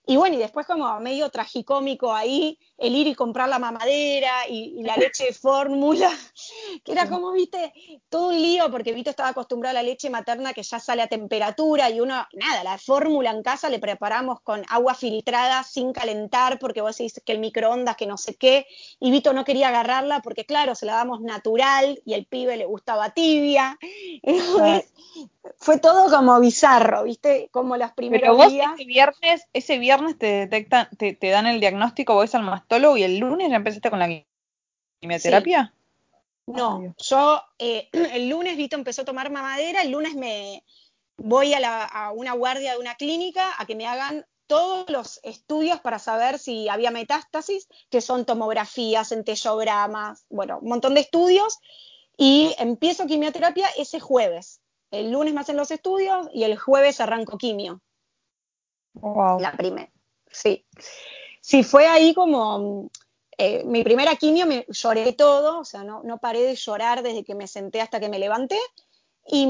y bueno, y después como medio tragicómico ahí, el ir y comprar la mamadera y, la leche de fórmula, que era como, viste, todo un lío, porque Vito estaba acostumbrado a la leche materna que ya sale a temperatura y uno, nada, la fórmula en casa le preparamos con agua filtrada sin calentar, porque vos decís que el microondas, que no sé qué, y Vito no quería agarrarla porque, claro, se la damos natural y el pibe le gustaba tibia. fue todo como bizarro, viste, como las primeros Pero días. Ese viernes, ese viernes te detectan, te, te dan el diagnóstico, vos al mastólogo y el lunes ya empezaste con la quimioterapia. No, yo eh, el lunes Vito empezó a tomar mamadera, el lunes me voy a, una guardia de una clínica a que me hagan todos los estudios para saber si había metástasis, que son tomografías, enteyogramas, bueno, un montón de estudios, y empiezo quimioterapia ese jueves. El lunes me hacen los estudios y el jueves arranco quimio. Wow. La primera, sí. Sí, fue ahí como eh, mi primera quimio me lloré todo, o sea, no, no, paré de llorar desde que me senté hasta que me levanté. Y,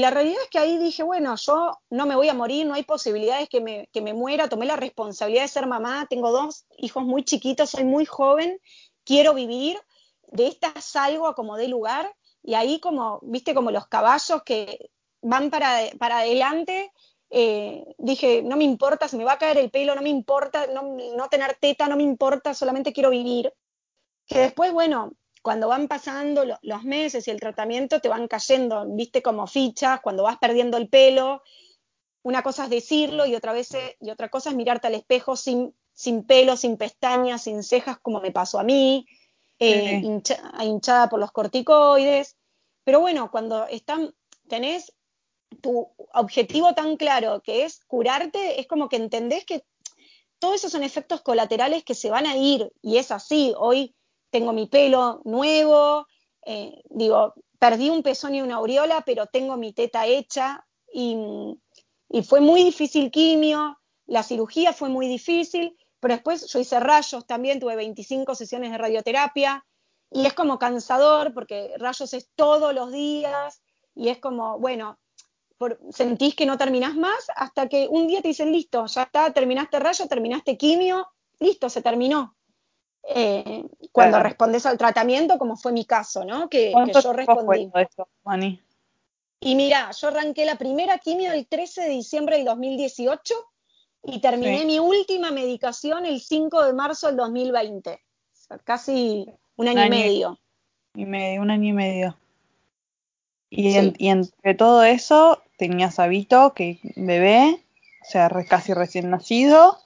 la realidad es que ahí dije, bueno, yo no me voy a morir, no hay posibilidades que me, que me muera, tomé la responsabilidad de ser mamá, tengo dos hijos muy chiquitos, soy muy joven, quiero vivir, de esta salgo a como dé lugar, y ahí como, viste, como los caballos que van para, para adelante eh, dije, no me importa, se me va a caer el pelo, no me importa no, tener teta, no me importa, solamente quiero vivir. Que después, bueno, cuando van pasando los meses y el tratamiento te van cayendo, viste, como fichas, cuando vas perdiendo el pelo. Una cosa es decirlo y otra, vez, y otra cosa es mirarte al espejo sin, sin pelo, sin pestañas, sin cejas, como me pasó a mí. eh, hinchada por los corticoides. Pero bueno, cuando están, tenés tu objetivo tan claro que es curarte, es como que entendés que todos esos son efectos colaterales que se van a ir y es así. Hoy tengo mi pelo nuevo, eh, digo, perdí un pezón y una aureola, pero tengo mi teta hecha y, y, fue muy difícil quimio, la cirugía fue muy difícil, pero después yo hice rayos también, tuve 25 sesiones de radioterapia y es como cansador porque rayos es todos los días y es como, bueno, sentís que no terminás más hasta que un día te dicen, listo, ya está, terminaste rayo, terminaste quimio, listo, se terminó. Eh, cuando respondes al tratamiento, como fue mi caso, ¿no? Que, yo respondí. Y mira, yo arranqué la primera quimio el 13 de diciembre del 2018 y terminé mi última medicación el 5 de marzo del 2020. casi un año, y medio. Y medio, un año y medio. Y, entre todo eso, tenías a Vito, que bebé, o sea, casi recién nacido.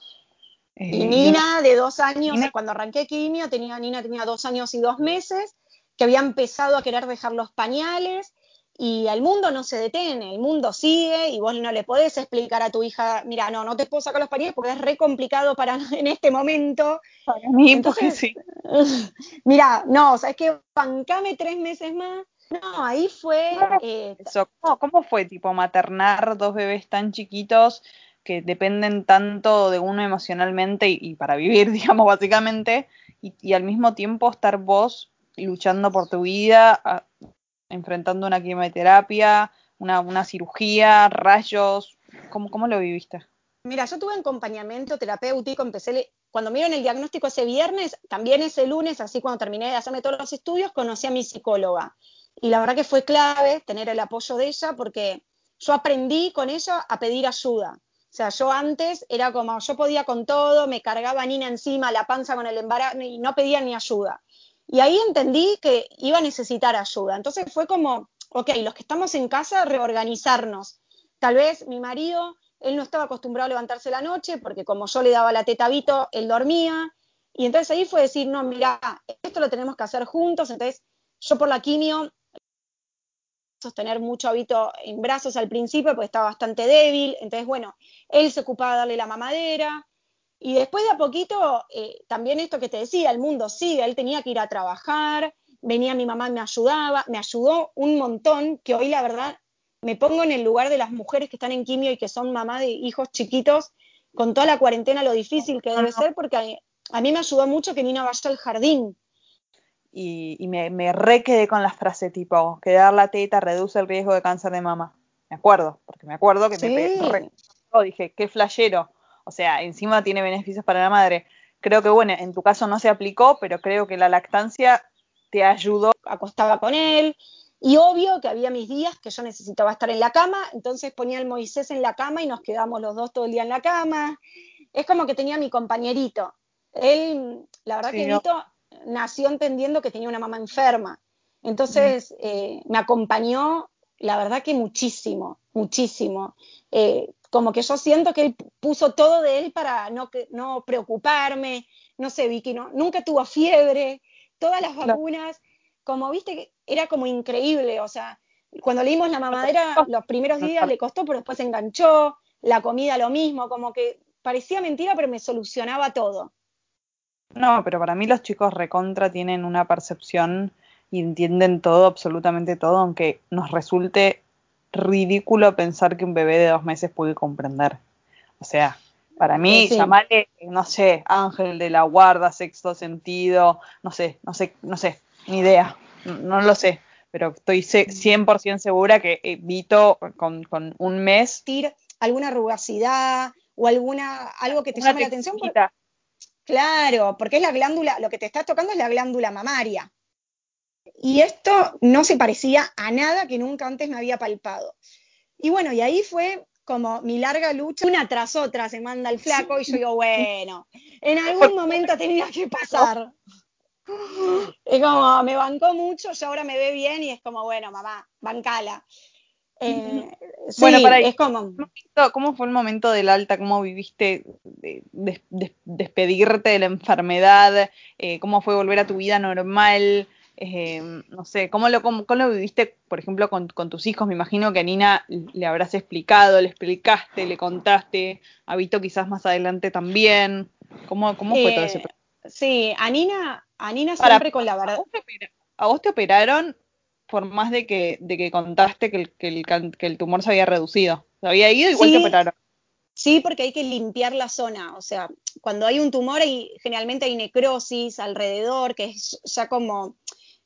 y eh, Nina, de dos años, cuando arranqué quimio, tenía, Nina tenía dos años y dos meses, que había empezado a querer dejar los pañales, y el mundo no se detiene, el mundo sigue, y vos no le podés explicar a tu hija, mira, no, no te puedo sacar los pañales porque es re complicado para en este momento. Para mí, porque sí. mira, no, o sea, es que bancame tres meses más no, ahí fue... Eh, ¿Cómo, fue tipo maternar dos bebés tan chiquitos que dependen tanto de uno emocionalmente y, para vivir, digamos, básicamente, y, al mismo tiempo estar vos luchando por tu vida, enfrentando una quimioterapia, una, una cirugía, rayos? ¿Cómo, ¿Cómo lo viviste? Mira, yo tuve acompañamiento terapéutico, empecé, cuando me dieron el diagnóstico ese viernes, también ese lunes, así cuando terminé de hacerme todos los estudios, conocí a mi psicóloga. Y la verdad que fue clave tener el apoyo de ella porque yo aprendí con ella a pedir ayuda. O sea, yo antes era como, yo podía con todo, me cargaba Nina encima, la panza con el embarazo y no pedía ni ayuda. Y ahí entendí que iba a necesitar ayuda. Entonces fue como, ok, los que estamos en casa, reorganizarnos. Tal vez mi marido, él no estaba acostumbrado a levantarse la noche porque como yo le daba la teta a Vito, él dormía. Y entonces ahí fue decir, no, mira, esto lo tenemos que hacer juntos. Entonces yo por la quimio sostener mucho hábito en brazos al principio porque estaba bastante débil, entonces bueno, él se ocupaba de darle la mamadera. Y después de a poquito, eh, también esto que te decía, el mundo sigue, él tenía que ir a trabajar, venía mi mamá, me ayudaba, me ayudó un montón, que hoy la verdad me pongo en el lugar de las mujeres que están en quimio y que son mamá de hijos chiquitos, con toda la cuarentena lo difícil que debe ser, porque a, a mí me ayudó mucho que Nina vaya al jardín, y, me, me re quedé con la frase tipo, que dar la teta reduce el riesgo de cáncer de mama. Me acuerdo, porque me acuerdo que me re, dije, qué flashero. O sea, encima tiene beneficios para la madre. Creo que, bueno, en tu caso no se aplicó, pero creo que la lactancia te ayudó. Acostaba con él, y obvio que había mis días que yo necesitaba estar en la cama, entonces ponía al Moisés en la cama y nos quedamos los dos todo el día en la cama. Es como que tenía mi compañerito. Él, la verdad que Vito nació entendiendo que tenía una mamá enferma. Entonces, eh, me acompañó, la verdad que muchísimo, muchísimo. Eh, como que yo siento que él puso todo de él para no, no preocuparme, no sé, Vicky, no, nunca tuvo fiebre, todas las vacunas, como viste, era como increíble, o sea, cuando leímos la mamadera, los primeros días le costó, pero después se enganchó, la comida lo mismo, como que parecía mentira, pero me solucionaba todo. No, pero para mí los chicos recontra tienen una percepción y entienden todo, absolutamente todo, aunque nos resulte ridículo pensar que un bebé de dos meses puede comprender. O sea, para mí, llamarle, no sé, ángel de la guarda, sexto sentido, no sé, no sé, no sé, ni idea, no, lo sé, pero estoy 100% segura que Vito con, con un mes... alguna rugosidad o alguna algo que te llame la atención. Claro, porque es la glándula, lo que te está tocando es la glándula mamaria. Y esto no se parecía a nada que nunca antes me había palpado. Y bueno, y ahí fue como mi larga lucha, una tras otra se manda el flaco y yo digo, bueno, en algún momento tenía que pasar. Es como, me bancó mucho, y ahora me ve bien y es como, bueno, mamá, bancala. Eh, bueno, para es como... ¿Cómo fue el momento del alta? ¿Cómo viviste despedirte de la enfermedad? Eh, ¿Cómo fue volver a tu vida normal? Eh, no sé, ¿cómo lo, cómo, lo viviste, por ejemplo, con, tus hijos? Me imagino que a Nina le habrás explicado, le explicaste, le contaste, a Vito quizás más adelante también. ¿Cómo, cómo fue todo ese proceso? Sí, a Nina, a Nina siempre con la verdad. ¿A vos te operaron por más de que, de que contaste que el, que, el, que el tumor se había reducido. Se había ido, igual te operaron. Sí, porque hay que limpiar la zona. O sea, cuando hay un tumor, hay, generalmente hay necrosis alrededor, que es ya como,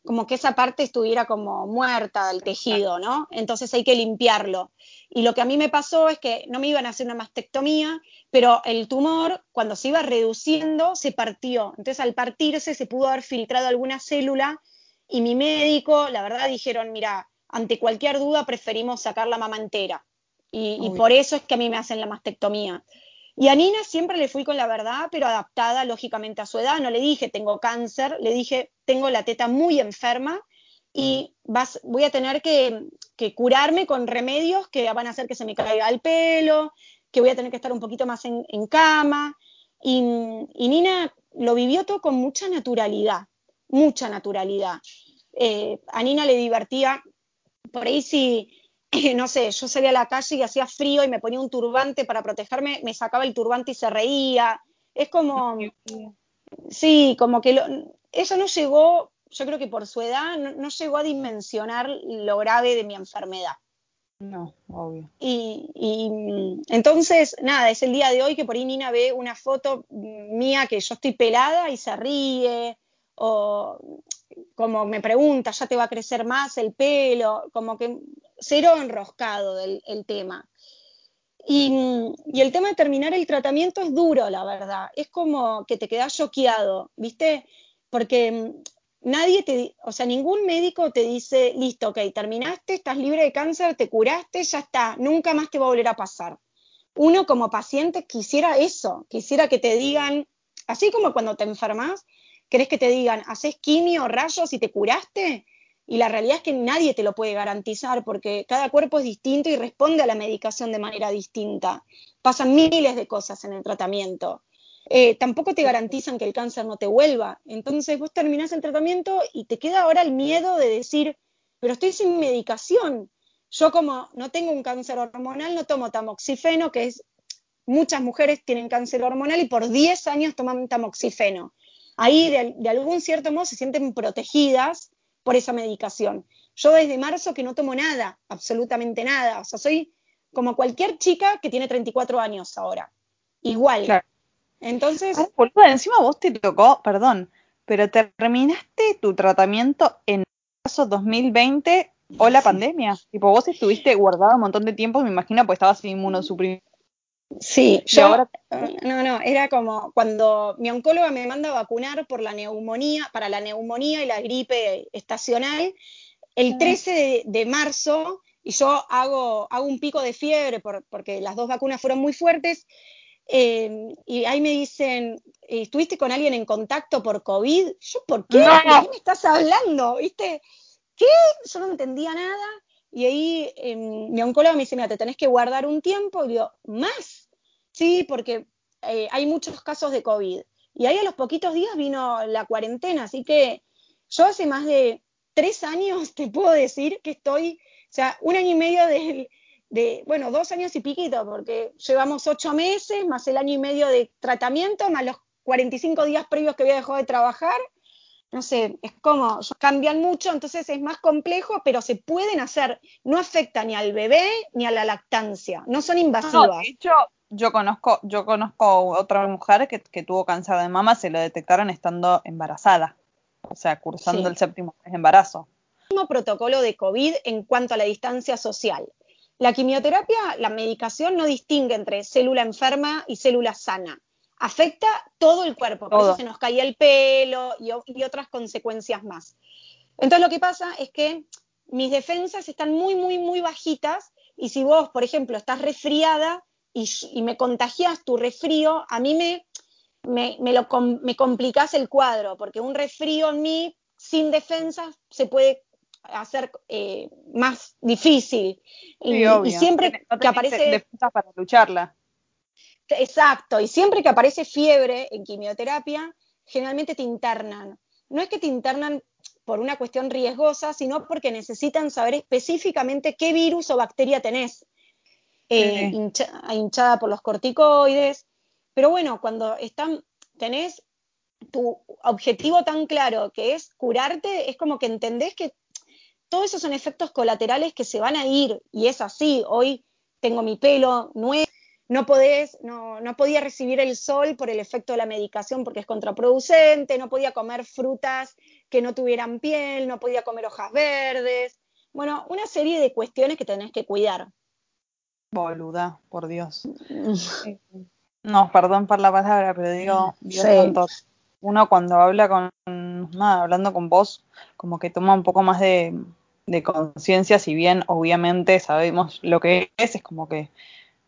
como que esa parte estuviera como muerta del tejido, ¿no? Entonces hay que limpiarlo. Y lo que a mí me pasó es que no me iban a hacer una mastectomía, pero el tumor, cuando se iba reduciendo, se partió. Entonces, al partirse, se pudo haber filtrado alguna célula y mi médico, la verdad, dijeron, mira, ante cualquier duda preferimos sacar la mama entera. Y, por eso es que a mí me hacen la mastectomía. Y a Nina siempre le fui con la verdad, pero adaptada lógicamente a su edad. No le dije, tengo cáncer, le dije, tengo la teta muy enferma y vas, voy a tener que, curarme con remedios que van a hacer que se me caiga el pelo, que voy a tener que estar un poquito más en, cama. y, Nina lo vivió todo con mucha naturalidad mucha naturalidad. Eh, a Nina le divertía, por ahí si, no sé, yo salía a la calle y hacía frío y me ponía un turbante para protegerme, me sacaba el turbante y se reía. Es como, sí, como que eso no llegó, yo creo que por su edad, no, llegó a dimensionar lo grave de mi enfermedad. No, obvio. Y, y, entonces, nada, es el día de hoy que por ahí Nina ve una foto mía que yo estoy pelada y se ríe, o como me pregunta, ya te va a crecer más el pelo, como que cero enroscado del el tema. Y, el tema de terminar el tratamiento es duro, la verdad. Es como que te quedas choqueado, ¿viste? Porque nadie te, o sea, ningún médico te dice, listo, ok, terminaste, estás libre de cáncer, te curaste, ya está, nunca más te va a volver a pasar. Uno como paciente quisiera eso, quisiera que te digan, así como cuando te enfermas, ¿Querés que te digan, haces quimio, rayos y te curaste? Y la realidad es que nadie te lo puede garantizar porque cada cuerpo es distinto y responde a la medicación de manera distinta. Pasan miles de cosas en el tratamiento. Eh, tampoco te garantizan que el cáncer no te vuelva. Entonces vos terminás el tratamiento y te queda ahora el miedo de decir, pero estoy sin medicación. Yo como no tengo un cáncer hormonal, no tomo tamoxifeno, que es, muchas mujeres tienen cáncer hormonal y por 10 años toman tamoxifeno ahí de, algún cierto modo se sienten protegidas por esa medicación. Yo desde marzo que no tomo nada, absolutamente nada. O sea, soy como cualquier chica que tiene 34 años ahora. Igual. Claro. Entonces. encima vos te tocó, perdón, pero terminaste tu tratamiento en marzo 2020 o la pandemia. Tipo, vos estuviste guardado un montón de tiempo, me imagino, pues estabas inmunosuprimido Sí, yo, ahora... no, no, era como cuando mi oncóloga me manda a vacunar por la neumonía, para la neumonía y la gripe estacional, el 13 de, marzo, y yo hago, hago un pico de fiebre porque las dos vacunas fueron muy fuertes, eh, y ahí me dicen, ¿estuviste con alguien en contacto por COVID? Yo, ¿por qué? ¿De qué me estás hablando? ¿Viste? ¿Qué? Yo no entendía nada. Y ahí em, mi oncóloga me dice, mira, te tenés que guardar un tiempo. Y digo, ¿más? Sí, porque eh, hay muchos casos de COVID. Y ahí a los poquitos días vino la cuarentena. Así que yo hace más de tres años te puedo decir que estoy, o sea, un año y medio de, de bueno, dos años y piquito, porque llevamos ocho meses, más el año y medio de tratamiento, más los 45 días previos que había dejado de trabajar no sé, es como, cambian mucho, entonces es más complejo, pero se pueden hacer, no afecta ni al bebé ni a la lactancia, no son invasivas. de hecho, yo conozco, yo conozco otra mujer que, tuvo cáncer de mama, se lo detectaron estando embarazada, o sea, cursando el séptimo mes de embarazo. Mismo protocolo de COVID en cuanto a la distancia social. La quimioterapia, la medicación no distingue entre célula enferma y célula sana afecta todo el cuerpo, por eso se nos caía el pelo y, otras consecuencias más. Entonces lo que pasa es que mis defensas están muy, muy, muy bajitas y si vos, por ejemplo, estás resfriada y, me contagias tu resfrío, a mí me, me, me, lo, me complicás el cuadro, porque un resfrío en mí sin defensas se puede hacer eh, más difícil. y, y, siempre que aparece... para lucharla. Exacto, y siempre que aparece fiebre en quimioterapia, generalmente te internan. No es que te internan por una cuestión riesgosa, sino porque necesitan saber específicamente qué virus o bacteria tenés. Eh, hinchada por los corticoides. Pero bueno, cuando están, tenés tu objetivo tan claro que es curarte, es como que entendés que todos esos son efectos colaterales que se van a ir y es así. Hoy tengo mi pelo nuevo, no podés, no, no podía recibir el sol por el efecto de la medicación porque es contraproducente, no podía comer frutas que no tuvieran piel, no podía comer hojas verdes. Bueno, una serie de cuestiones que tenés que cuidar. Boluda, por Dios. no, perdón por la palabra, pero digo, Dios Uno cuando habla con, nada, hablando con vos, como que toma un poco más de, de conciencia, si bien obviamente sabemos lo que es, es como que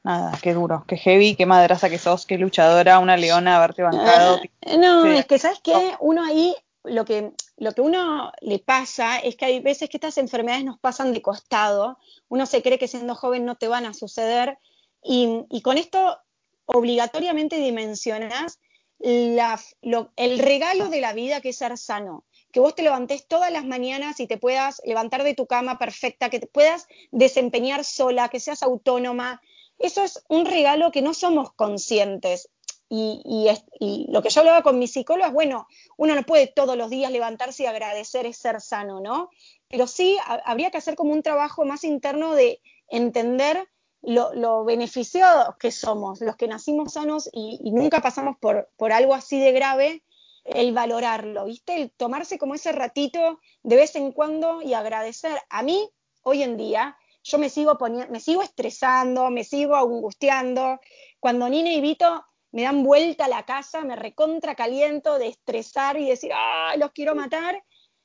Nada, qué duro, qué heavy, qué madraza que sos, qué luchadora, una leona haberte bancado. No, es que sabes qué, uno ahí lo que lo que uno le pasa es que hay veces que estas enfermedades nos pasan de costado, uno se cree que siendo joven no te van a suceder y, y con esto obligatoriamente dimensionas el regalo de la vida que es ser sano, que vos te levantes todas las mañanas y te puedas levantar de tu cama perfecta, que te puedas desempeñar sola, que seas autónoma, eso es un regalo que no somos conscientes. Y, lo que yo hablaba con mi psicólogo es, bueno, uno no puede todos los días levantarse y agradecer es ser sano, ¿no? Pero sí habría que hacer como un trabajo más interno de entender lo, beneficiados que somos, los que nacimos sanos y, nunca pasamos por, algo así de grave, el valorarlo, ¿viste? El tomarse como ese ratito de vez en cuando y agradecer. A mí, hoy en día, yo me sigo me sigo estresando, me sigo angustiando. Cuando Nina y Vito me dan vuelta a la casa, me recontra caliento de estresar y decir, ¡ay, los quiero matar!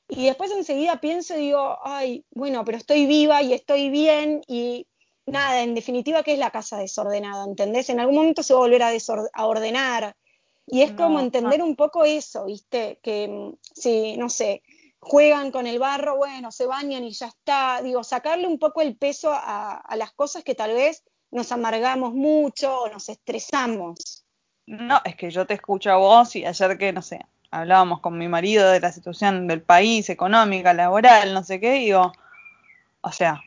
Y después enseguida pienso y digo, ay, bueno, pero estoy viva y estoy bien y nada, en definitiva, ¿qué es la casa desordenada? ¿Entendés? En algún momento se va a volver a, a ordenar. Y es como entender un poco eso, ¿viste? Que mm, sí, no sé, juegan con el barro, bueno, se bañan y ya está. Digo, sacarle un poco el peso a, las cosas que tal vez nos amargamos mucho o nos estresamos. No, es que yo te escucho a vos y ayer que, no sé, hablábamos con mi marido de la situación del país, económica, laboral, no sé qué, digo, o sea,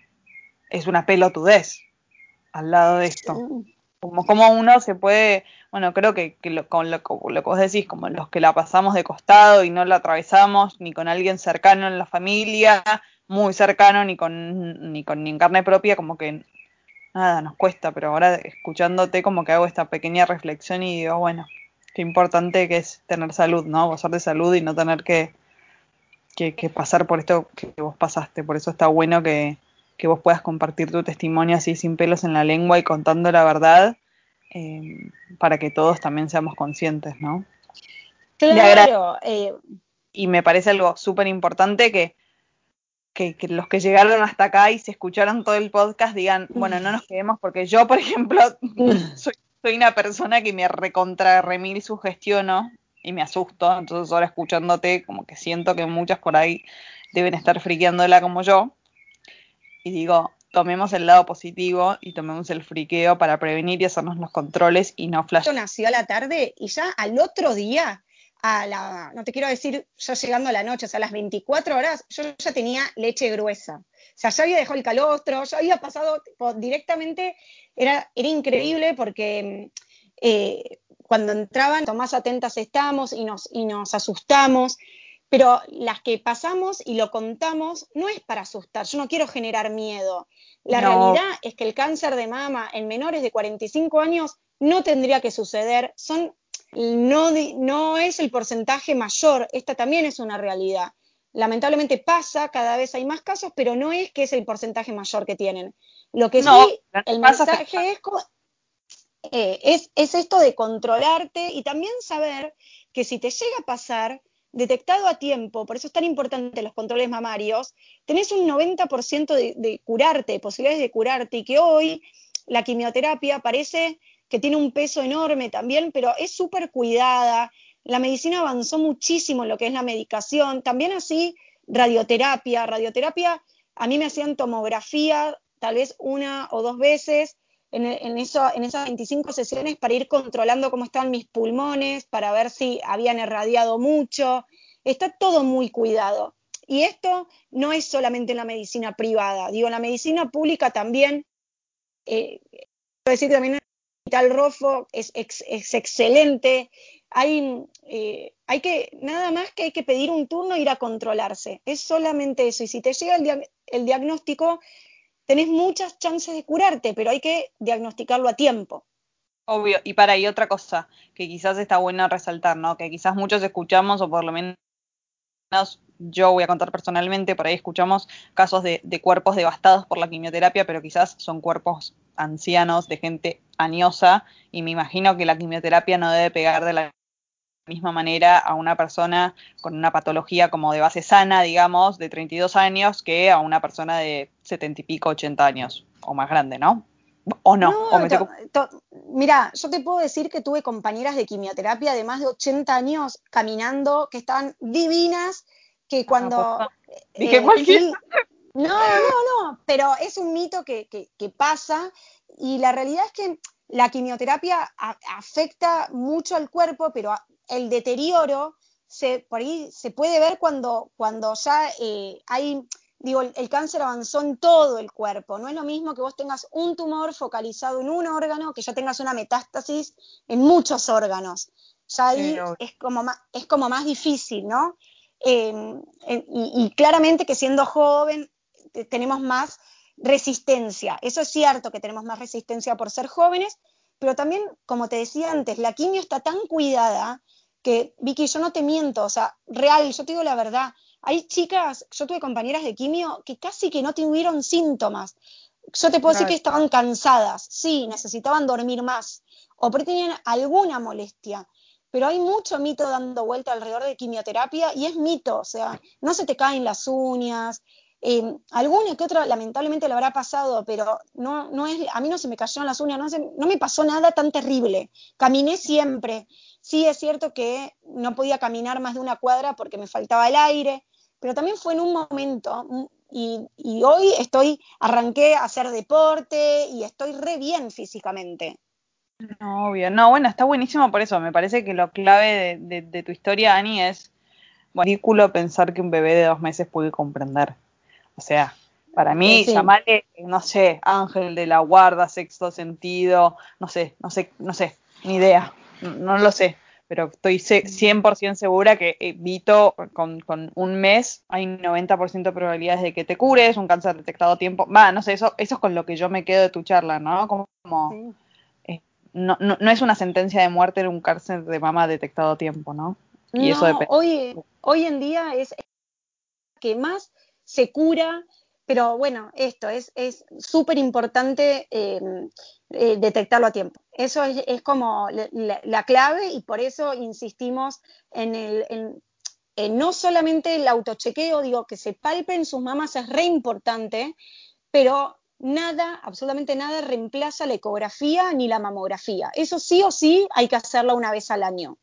es una pelotudez al lado de esto. Como, como uno se puede bueno, creo que, con lo, que vos decís, como los que la pasamos de costado y no la atravesamos ni con alguien cercano en la familia, muy cercano, ni con, ni con ni en carne propia, como que nada, nos cuesta, pero ahora escuchándote como que hago esta pequeña reflexión y digo, bueno, qué importante que es tener salud, ¿no? Gozar de salud y no tener que, que, que pasar por esto que vos pasaste. Por eso está bueno que, que vos puedas compartir tu testimonio así sin pelos en la lengua y contando la verdad eh, para que todos también seamos conscientes, ¿no? Claro. Eh, y me parece algo súper importante que, que, los que llegaron hasta acá y se escucharon todo el podcast digan, bueno, no nos quedemos porque yo, por ejemplo, soy, una persona que me recontra remil sugestiono y me asusto, entonces ahora escuchándote como que siento que muchas por ahí deben estar friqueándola como yo. Y digo, tomemos el lado positivo y tomemos el friqueo para prevenir y hacernos los controles y no flash. Nació a la tarde y ya al otro día, a la, no te quiero decir yo llegando a la noche, o sea, a las 24 horas, yo ya tenía leche gruesa. O sea, ya había dejado el calostro, ya había pasado directamente, era, era increíble porque eh, cuando entraban, más atentas estamos y nos, y nos asustamos pero las que pasamos y lo contamos no es para asustar, yo no quiero generar miedo. La realidad es que el cáncer de mama en menores de 45 años no tendría que suceder, son, no, no es el porcentaje mayor, esta también es una realidad. Lamentablemente pasa, cada vez hay más casos, pero no es que es el porcentaje mayor que tienen. Lo que sí, el mensaje es, eh, es, es esto de controlarte y también saber que si te llega a pasar, detectado a tiempo, por eso es tan importante los controles mamarios, tenés un 90% de, de, curarte, posibilidades de curarte, y que hoy la quimioterapia parece que tiene un peso enorme también, pero es súper cuidada. La medicina avanzó muchísimo en lo que es la medicación, también así radioterapia. Radioterapia, a mí me hacían tomografía tal vez una o dos veces en, en, en esas 25 sesiones para ir controlando cómo están mis pulmones, para ver si habían irradiado mucho. Está todo muy cuidado. Y esto no es solamente en la medicina privada, digo, la medicina pública también, eh, decir también Rofo es, excelente, hay, eh, hay, que, nada más que hay que pedir un turno e ir a controlarse, es solamente eso, y si te llega el diagnóstico, tenés muchas chances de curarte, pero hay que diagnosticarlo a tiempo. Obvio, y para ahí otra cosa que quizás está buena resaltar, ¿no? Que quizás muchos escuchamos, o por lo menos yo voy a contar personalmente, por ahí escuchamos casos de, de, cuerpos devastados por la quimioterapia, pero quizás son cuerpos ancianos, de gente añosa, y me imagino que la quimioterapia no debe pegar de la misma manera a una persona con una patología como de base sana, digamos, de 32 años, que a una persona de 70 y pico, 80 años, o más grande, ¿no? ¿O no? no ¿O me to, to, mira, yo te puedo decir que tuve compañeras de quimioterapia de más de 80 años caminando, que estaban divinas, que cuando... Ah, Dije eh, cualquier... sí, no, no, no, pero es un mito que, que, que, pasa y la realidad es que la quimioterapia a, afecta mucho al cuerpo, pero a, el deterioro se, por ahí se puede ver cuando, cuando ya eh, hay, digo, el, el, cáncer avanzó en todo el cuerpo. No es lo mismo que vos tengas un tumor focalizado en un órgano que ya tengas una metástasis en muchos órganos. Ya ahí es, como más, es como más difícil, ¿no? Eh, y, y, claramente que siendo joven tenemos más resistencia. Eso es cierto que tenemos más resistencia por ser jóvenes, pero también, como te decía antes, la quimio está tan cuidada que, Vicky, yo no te miento, o sea, real, yo te digo la verdad. Hay chicas, yo tuve compañeras de quimio que casi que no tuvieron síntomas. Yo te puedo decir que estaban cansadas, sí, necesitaban dormir más, o tenían alguna molestia pero hay mucho mito dando vuelta alrededor de quimioterapia y es mito, o sea, no se te caen las uñas, eh, alguna que otra lamentablemente le habrá pasado, pero no, no es, a mí no se me cayeron las uñas, no, se, no me pasó nada tan terrible. Caminé siempre. Sí es cierto que no podía caminar más de una cuadra porque me faltaba el aire, pero también fue en un momento mm, y, y hoy estoy, arranqué a hacer deporte y estoy re bien físicamente. No, obvio. No, bueno, está buenísimo por eso. Me parece que lo clave de, de, de tu historia, Ani, es ridículo pensar que un bebé de dos meses puede comprender. O sea, para mí, sí. llamarle, no sé, ángel de la guarda, sexto sentido, no sé, no sé, no sé, ni idea, no, no lo sé, pero estoy 100% segura que Vito, con, con, un mes, hay 90% de probabilidades de que te cures, un cáncer detectado a tiempo, va, no sé, eso, eso es con lo que yo me quedo de tu charla, ¿no? Como, sí. No, no, no, es una sentencia de muerte en un cáncer de mama detectado a tiempo, ¿no? Y no, eso depende. Hoy, hoy en día es que más se cura, pero bueno, esto es súper importante eh, eh, detectarlo a tiempo. Eso es, es como la, la, clave y por eso insistimos en, el, en, en, no solamente el autochequeo, digo, que se palpen sus mamas es re importante, pero nada, absolutamente nada reemplaza la ecografía ni la mamografía. Eso sí o sí hay que hacerla una vez al año.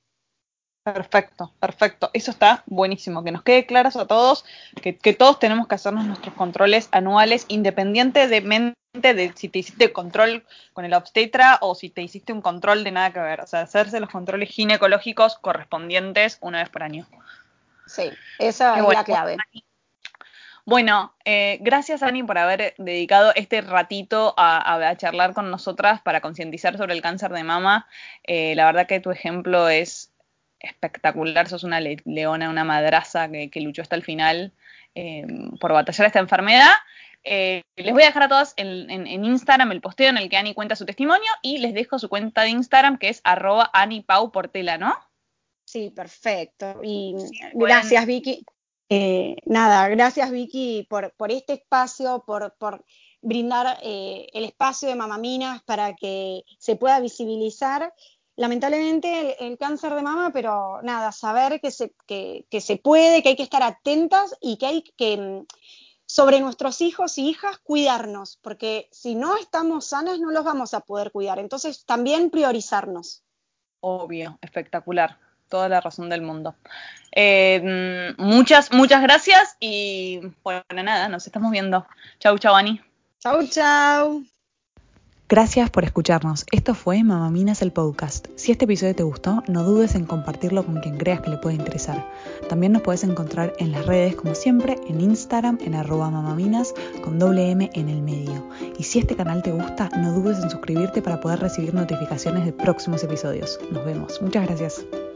Perfecto, perfecto. Eso está buenísimo. Que nos quede claro a todos que, que, todos tenemos que hacernos nuestros controles anuales, independientemente de si te hiciste control con el obstetra o si te hiciste un control de nada que ver. O sea, hacerse los controles ginecológicos correspondientes una vez por año. Sí, esa Qué es bueno. la clave. Bueno, eh, gracias Ani por haber dedicado este ratito a, a, a charlar con nosotras para concientizar sobre el cáncer de mama. Eh, la verdad que tu ejemplo es espectacular, sos una le leona, una madraza que, que, luchó hasta el final eh, por batallar esta enfermedad. Eh, les voy a dejar a todos en, en, en, Instagram el posteo en el que Ani cuenta su testimonio y les dejo su cuenta de Instagram que es arroba Pau Portela, ¿no? Sí, perfecto. Y sí, gracias Vicky. Eh, nada, gracias Vicky por, este espacio, por, brindar eh, el espacio de Mamaminas para que se pueda visibilizar lamentablemente el, cáncer de mama, pero nada, saber que se, que se puede, que hay que estar atentas y que hay que, mm, sobre nuestros hijos y hijas, cuidarnos, porque si no estamos sanas no los vamos a poder cuidar. Entonces, también priorizarnos. Obvio, espectacular. Toda la razón del mundo. Eh, muchas, muchas gracias y bueno, nada, nos estamos viendo. Chau, chau, Ani. Chau, chau. Gracias por escucharnos. Esto fue Mamaminas el podcast. Si este episodio te gustó, no dudes en compartirlo con quien creas que le puede interesar. También nos puedes encontrar en las redes, como siempre, en Instagram, en arroba mamaminas, con doble M en el medio. Y si este canal te gusta, no dudes en suscribirte para poder recibir notificaciones de próximos episodios. Nos vemos. Muchas gracias.